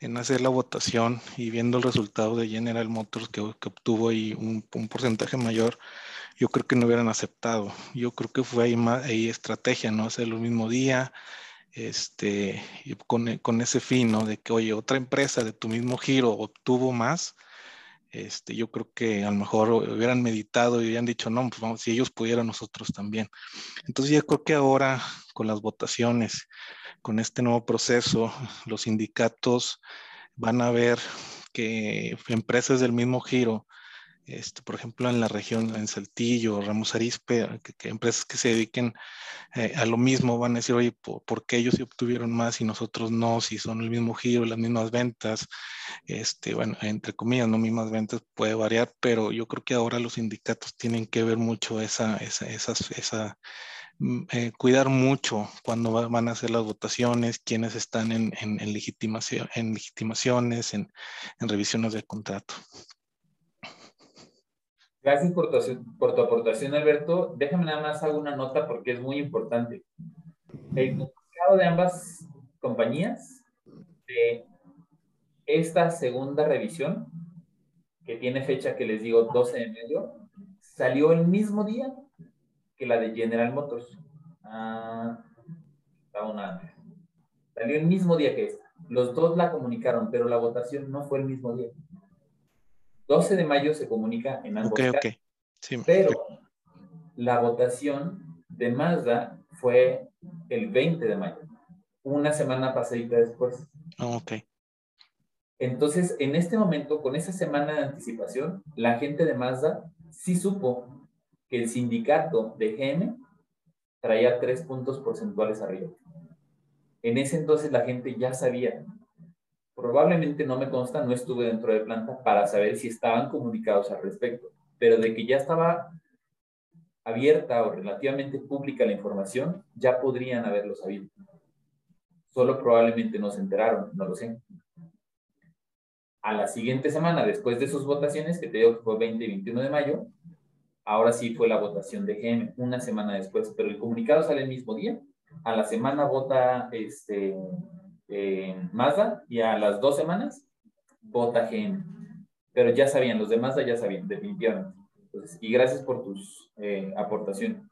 en hacer la votación y viendo el resultado de General Motors que, obtuvo ahí un, porcentaje mayor, yo creo que no hubieran aceptado. Yo creo que fue ahí, ahí estrategia, ¿no? Hacerlo el mismo día, este, con, con, ese fin, ¿no? De que, oye, otra empresa de tu mismo giro obtuvo más, este, yo creo que a lo mejor hubieran meditado y hubieran dicho, no, pues vamos, si ellos pudieran, nosotros también. Entonces yo creo que ahora con las votaciones, con este nuevo proceso, los sindicatos van a ver que empresas del mismo giro este, por ejemplo, en la región, en Saltillo, Ramos Arizpe, que, empresas que se dediquen eh, a lo mismo van a decir, oye, ¿por, qué ellos obtuvieron más y nosotros no? Si son el mismo giro, las mismas ventas, este, bueno, entre comillas, no mismas ventas, puede variar, pero yo creo que ahora los sindicatos tienen que ver mucho esa, esa, esa mm, eh, cuidar mucho cuando van a hacer las votaciones, quienes están en, en, en, legitimación, en legitimaciones, en, en revisiones de contrato. Gracias por tu, aportación, Alberto. Déjame nada más hago una nota porque es muy importante. El comunicado de ambas compañías de esta segunda revisión, que tiene fecha que les digo 12 de enero, salió el mismo día que la de General Motors. Ah, una, salió el mismo día que esta. Los dos la comunicaron, pero la votación no fue el mismo día. 12 de mayo se comunica en ambos casos. pero la votación de Mazda fue el 20 de mayo, una semana pasadita después. Oh, ok. Entonces, en este momento, con esa semana de anticipación, la gente de Mazda sí supo que el sindicato de GM traía tres puntos porcentuales arriba. En ese entonces la gente ya sabía Probablemente no me consta, no estuve dentro de planta para saber si estaban comunicados al respecto, pero de que ya estaba abierta o relativamente pública la información, ya podrían haberlo sabido. Solo probablemente no se enteraron, no lo sé. A la siguiente semana, después de sus votaciones, que te digo que fue 20 y 21 de mayo, ahora sí fue la votación de GM, una semana después, pero el comunicado sale el mismo día. A la semana vota este, eh, Mazda y a las dos semanas vota GM. Pero ya sabían, los de Mazda ya sabían, definitivamente. y gracias por tus eh, aportaciones.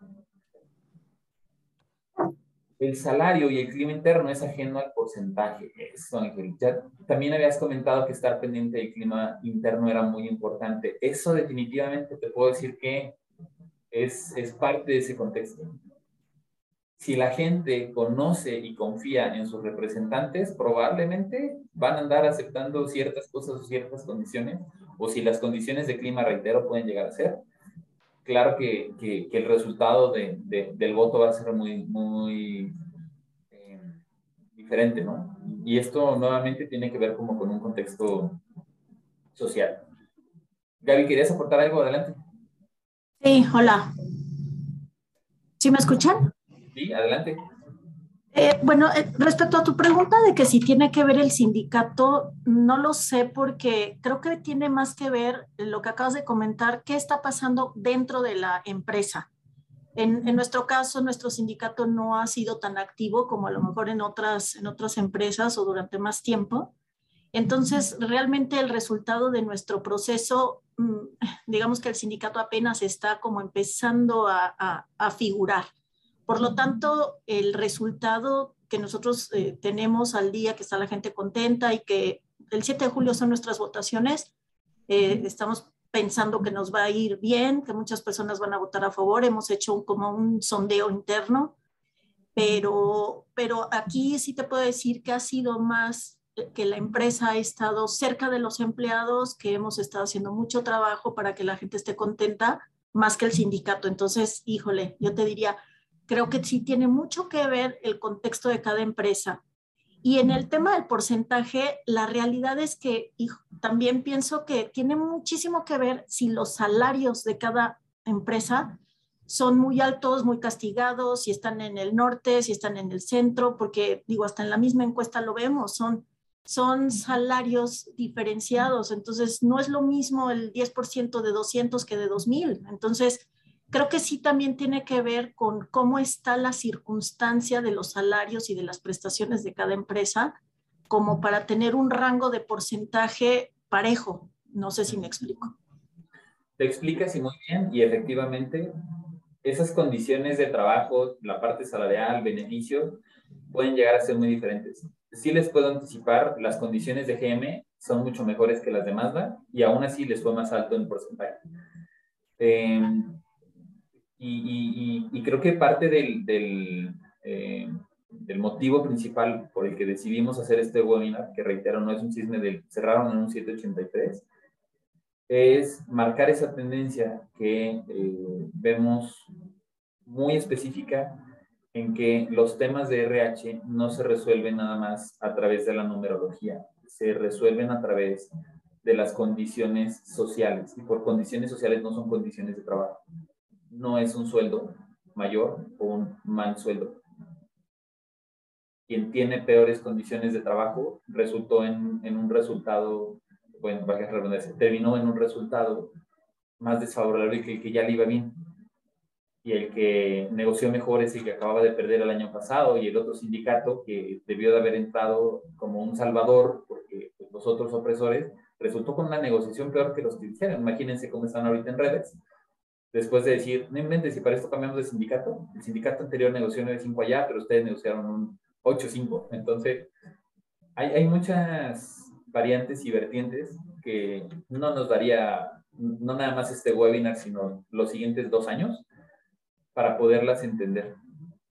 El salario y el clima interno es ajeno al porcentaje. Eso, Ya también habías comentado que estar pendiente del clima interno era muy importante. Eso definitivamente te puedo decir que es, es parte de ese contexto si la gente conoce y confía en sus representantes, probablemente van a andar aceptando ciertas cosas o ciertas condiciones, o si las condiciones de clima, reitero, pueden llegar a ser, claro que, que, el resultado de, del voto va a ser muy, muy eh, diferente, ¿no? Y esto nuevamente tiene que ver como con un contexto social. Gaby, ¿querías aportar algo? Adelante. Sí, hola. ¿Sí me escuchan? Sí, adelante. Eh, bueno, eh, respecto a tu pregunta de que si tiene que ver el sindicato, no lo sé porque creo que tiene más que ver lo que acabas de comentar, qué está pasando dentro de la empresa. En, en, nuestro caso, nuestro sindicato no ha sido tan activo como a lo mejor en otras, en otras empresas o durante más tiempo. Entonces, realmente el resultado de nuestro proceso, mm, digamos que el sindicato apenas está como empezando a, a, a figurar. Por lo tanto, el resultado que nosotros eh, tenemos al día, que está la gente contenta y que el 7 de julio son nuestras votaciones, eh, estamos pensando que nos va a ir bien, que muchas personas van a votar a favor. Hemos hecho como un sondeo interno, pero, pero aquí sí te puedo decir que ha sido más que la empresa ha estado cerca de los empleados, que hemos estado haciendo mucho trabajo para que la gente esté contenta, más que el sindicato. Entonces, híjole, yo te diría, creo que sí tiene mucho que ver el contexto de cada empresa. Y en el tema del porcentaje, la realidad es que también pienso que tiene muchísimo que ver si los salarios de cada empresa son muy altos, muy castigados, si están en el norte, si están en el centro, porque digo, hasta en la misma encuesta lo vemos, son, son salarios diferenciados, entonces no es lo mismo el 10% de 200 que de 2000. Entonces, creo que sí también tiene que ver con cómo está la circunstancia de los salarios y de las prestaciones de cada empresa, como para tener un rango de porcentaje parejo. No sé si me explico. Te explicas y muy bien, y efectivamente esas condiciones de trabajo, la parte salarial, beneficios, pueden llegar a ser muy diferentes. Sí les puedo anticipar, las condiciones de GM son mucho mejores que las de Mazda y aún así les fue más alto en porcentaje. Eh, y, creo que parte del, del, eh, del, motivo principal por el que decidimos hacer este webinar, que reitero, no es un cisne del cerraron en un 783, es marcar esa tendencia que eh, vemos muy específica en que los temas de RH no se resuelven nada más a través de la numerología, se resuelven a través de las condiciones sociales. Y por condiciones sociales no son condiciones de trabajo no es un sueldo mayor o un mal sueldo. Quien tiene peores condiciones de trabajo resultó en, un resultado, bueno, terminó en un resultado más desfavorable que el que ya le iba bien. Y el que negoció mejor es el que acababa de perder el año pasado y el otro sindicato que debió de haber entrado como un salvador porque pues, los otros opresores resultó con una negociación peor que los que hicieron. Imagínense cómo están ahorita en redes después de decir, no inventes, si para esto cambiamos de sindicato, el sindicato anterior negoció 9.5 allá, pero ustedes negociaron un 8.5. Entonces, hay, hay muchas variantes y vertientes que no nos daría, no nada más este webinar, sino los siguientes dos años para poderlas entender.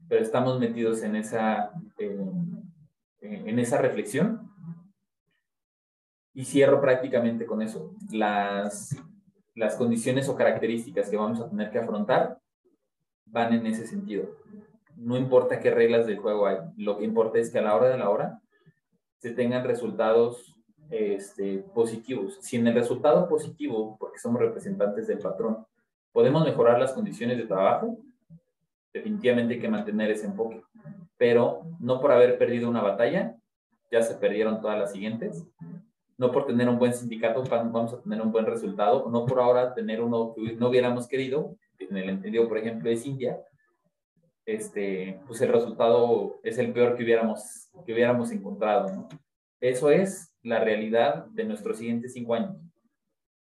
Pero estamos metidos en esa, en esa reflexión. Y cierro prácticamente con eso. Las las condiciones o características que vamos a tener que afrontar van en ese sentido. No importa qué reglas del juego hay, lo que importa es que a la hora de la hora se tengan resultados este, positivos. Si en el resultado positivo, porque somos representantes del patrón, podemos mejorar las condiciones de trabajo, definitivamente hay que mantener ese enfoque. Pero no por haber perdido una batalla, ya se perdieron todas las siguientes, no por tener un buen sindicato vamos a tener un buen resultado, no por ahora tener uno que no hubiéramos querido, en el entendido, por ejemplo, es India, este, pues el resultado es el peor que hubiéramos, que hubiéramos encontrado. Eso es la realidad de nuestros siguientes cinco años.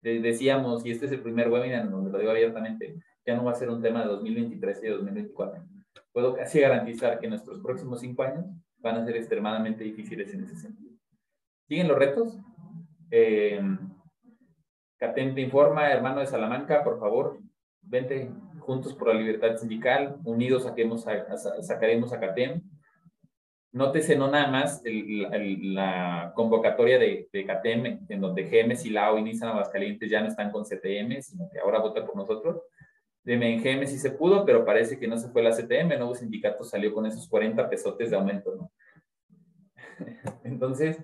Decíamos, y este es el primer webinar donde lo digo abiertamente, ya no va a ser un tema de 2023 y 2024. Puedo casi garantizar que nuestros próximos cinco años van a ser extremadamente difíciles en ese sentido. ¿Siguen los retos? Eh, te informa, hermano de Salamanca, por favor, vente juntos por la libertad sindical, unidos saquemos sacaremos a CATEM. Nótese no nada más la convocatoria de, de, CATEM, en donde GM, Silao y Nissan Aguascalientes ya no están con CTM, sino que ahora vota por nosotros. de MGM sí se pudo, pero parece que no se fue la CTM, nuevo sindicato salió con esos 40 pesotes de aumento. Entonces,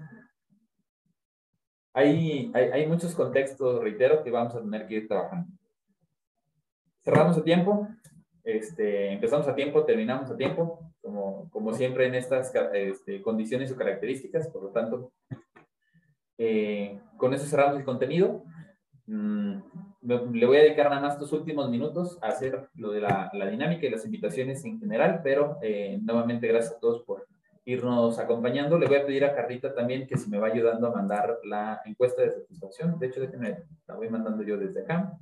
hay, hay, hay, muchos contextos, reitero, que vamos a tener que ir trabajando. Cerramos a tiempo, este, empezamos a tiempo, terminamos a tiempo, como, como siempre en estas este, condiciones o características, por lo tanto, eh, con eso cerramos el contenido. Mm, le voy a dedicar nada más estos últimos minutos a hacer lo de la, la dinámica y las invitaciones en general, pero eh, nuevamente gracias a todos por irnos acompañando. Le voy a pedir a Carlita también que si me va ayudando a mandar la encuesta de satisfacción. De hecho, déjenme, la voy mandando yo desde acá.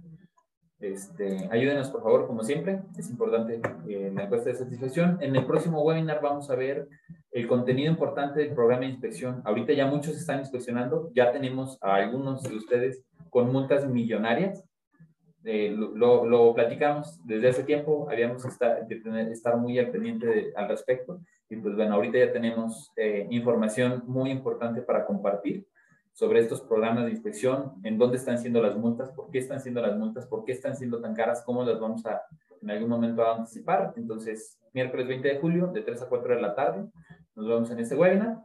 Este, ayúdenos, por favor, como siempre. Es importante eh, la encuesta de satisfacción. En el próximo webinar vamos a ver el contenido importante del programa de inspección. Ahorita ya muchos están inspeccionando. Ya tenemos a algunos de ustedes con multas millonarias. Eh, lo, lo, platicamos desde hace tiempo. Habíamos estar, de tener, estar muy al pendiente al respecto. Y pues bueno, ahorita ya tenemos eh, información muy importante para compartir sobre estos programas de inspección, en dónde están siendo las multas, por qué están siendo las multas, por qué están siendo tan caras, cómo las vamos a en algún momento a anticipar. Entonces, miércoles 20 de julio, de 3 a 4 de la tarde, nos vemos en este webinar.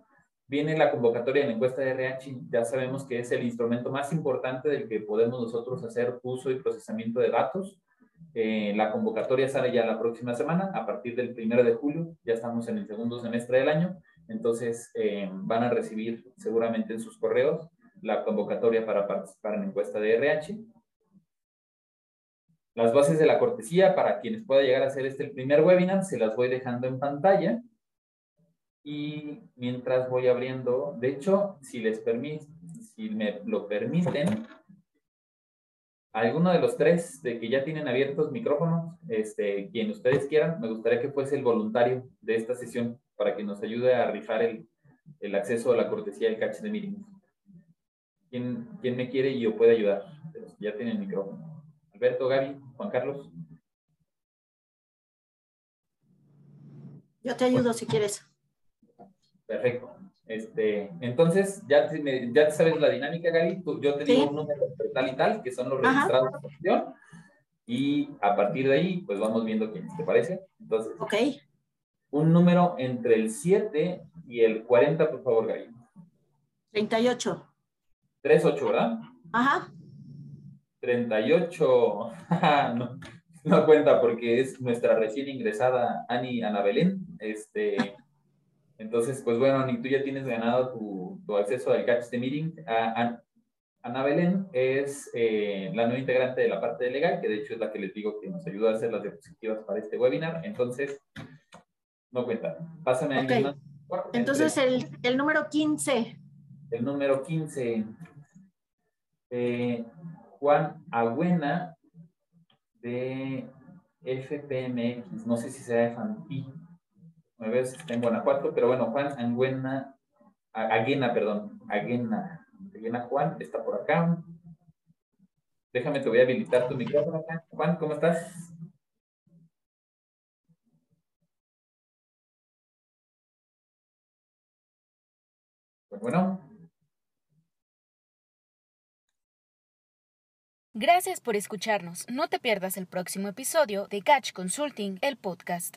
Viene la convocatoria de la encuesta de RH, ya sabemos que es el instrumento más importante del que podemos nosotros hacer uso y procesamiento de datos eh, la convocatoria sale ya la próxima semana, a partir del primero de julio, ya estamos en el segundo semestre del año, entonces eh, van a recibir seguramente en sus correos la convocatoria para participar en la encuesta de RH. Las bases de la cortesía, para quienes pueda llegar a hacer este el primer webinar, se las voy dejando en pantalla. Y mientras voy abriendo, de hecho, si les permite, si me lo permiten, alguno de los tres de que ya tienen abiertos micrófonos, este, quien ustedes quieran, me gustaría que fuese el voluntario de esta sesión para que nos ayude a rifar el, el acceso a la cortesía del catch de meetings. ¿Quién, ¿Quién, me quiere y yo puede ayudar? Ya tienen el micrófono. Alberto, Gaby, Juan Carlos. Yo te ayudo si quieres. Perfecto. Este, entonces, ya, ya sabes la dinámica, Gali. Yo te digo un número tal y tal, que son los registrados de opción. Y a partir de ahí, pues vamos viendo quién ¿te parece? Entonces, ok. Un número entre el 7 y el 40, por favor, Gali. 38. 38, ¿verdad? Ajá. 38. no, no cuenta porque es nuestra recién ingresada Ani Ana Belén. Este. Entonces, pues bueno, ni tú ya tienes ganado tu, tu acceso al Catch the Meeting. Ana Belén es eh, la nueva integrante de la parte de legal, que de hecho es la que les digo que nos ayuda a hacer las diapositivas para este webinar. Entonces, no cuenta. Pásame a okay. Entonces, el, el, número 15. El número 15. Eh, Juan Agüena de FPMX. No sé si sea FANPI si está en Guanajuato, pero bueno, Juan Angüena, Aguena, perdón, Aguena, Aguena Juan, está por acá. Déjame, te voy a habilitar tu micrófono acá. Juan, ¿cómo estás? Pues bueno. Gracias por escucharnos. No te pierdas el próximo episodio de Catch Consulting, el podcast.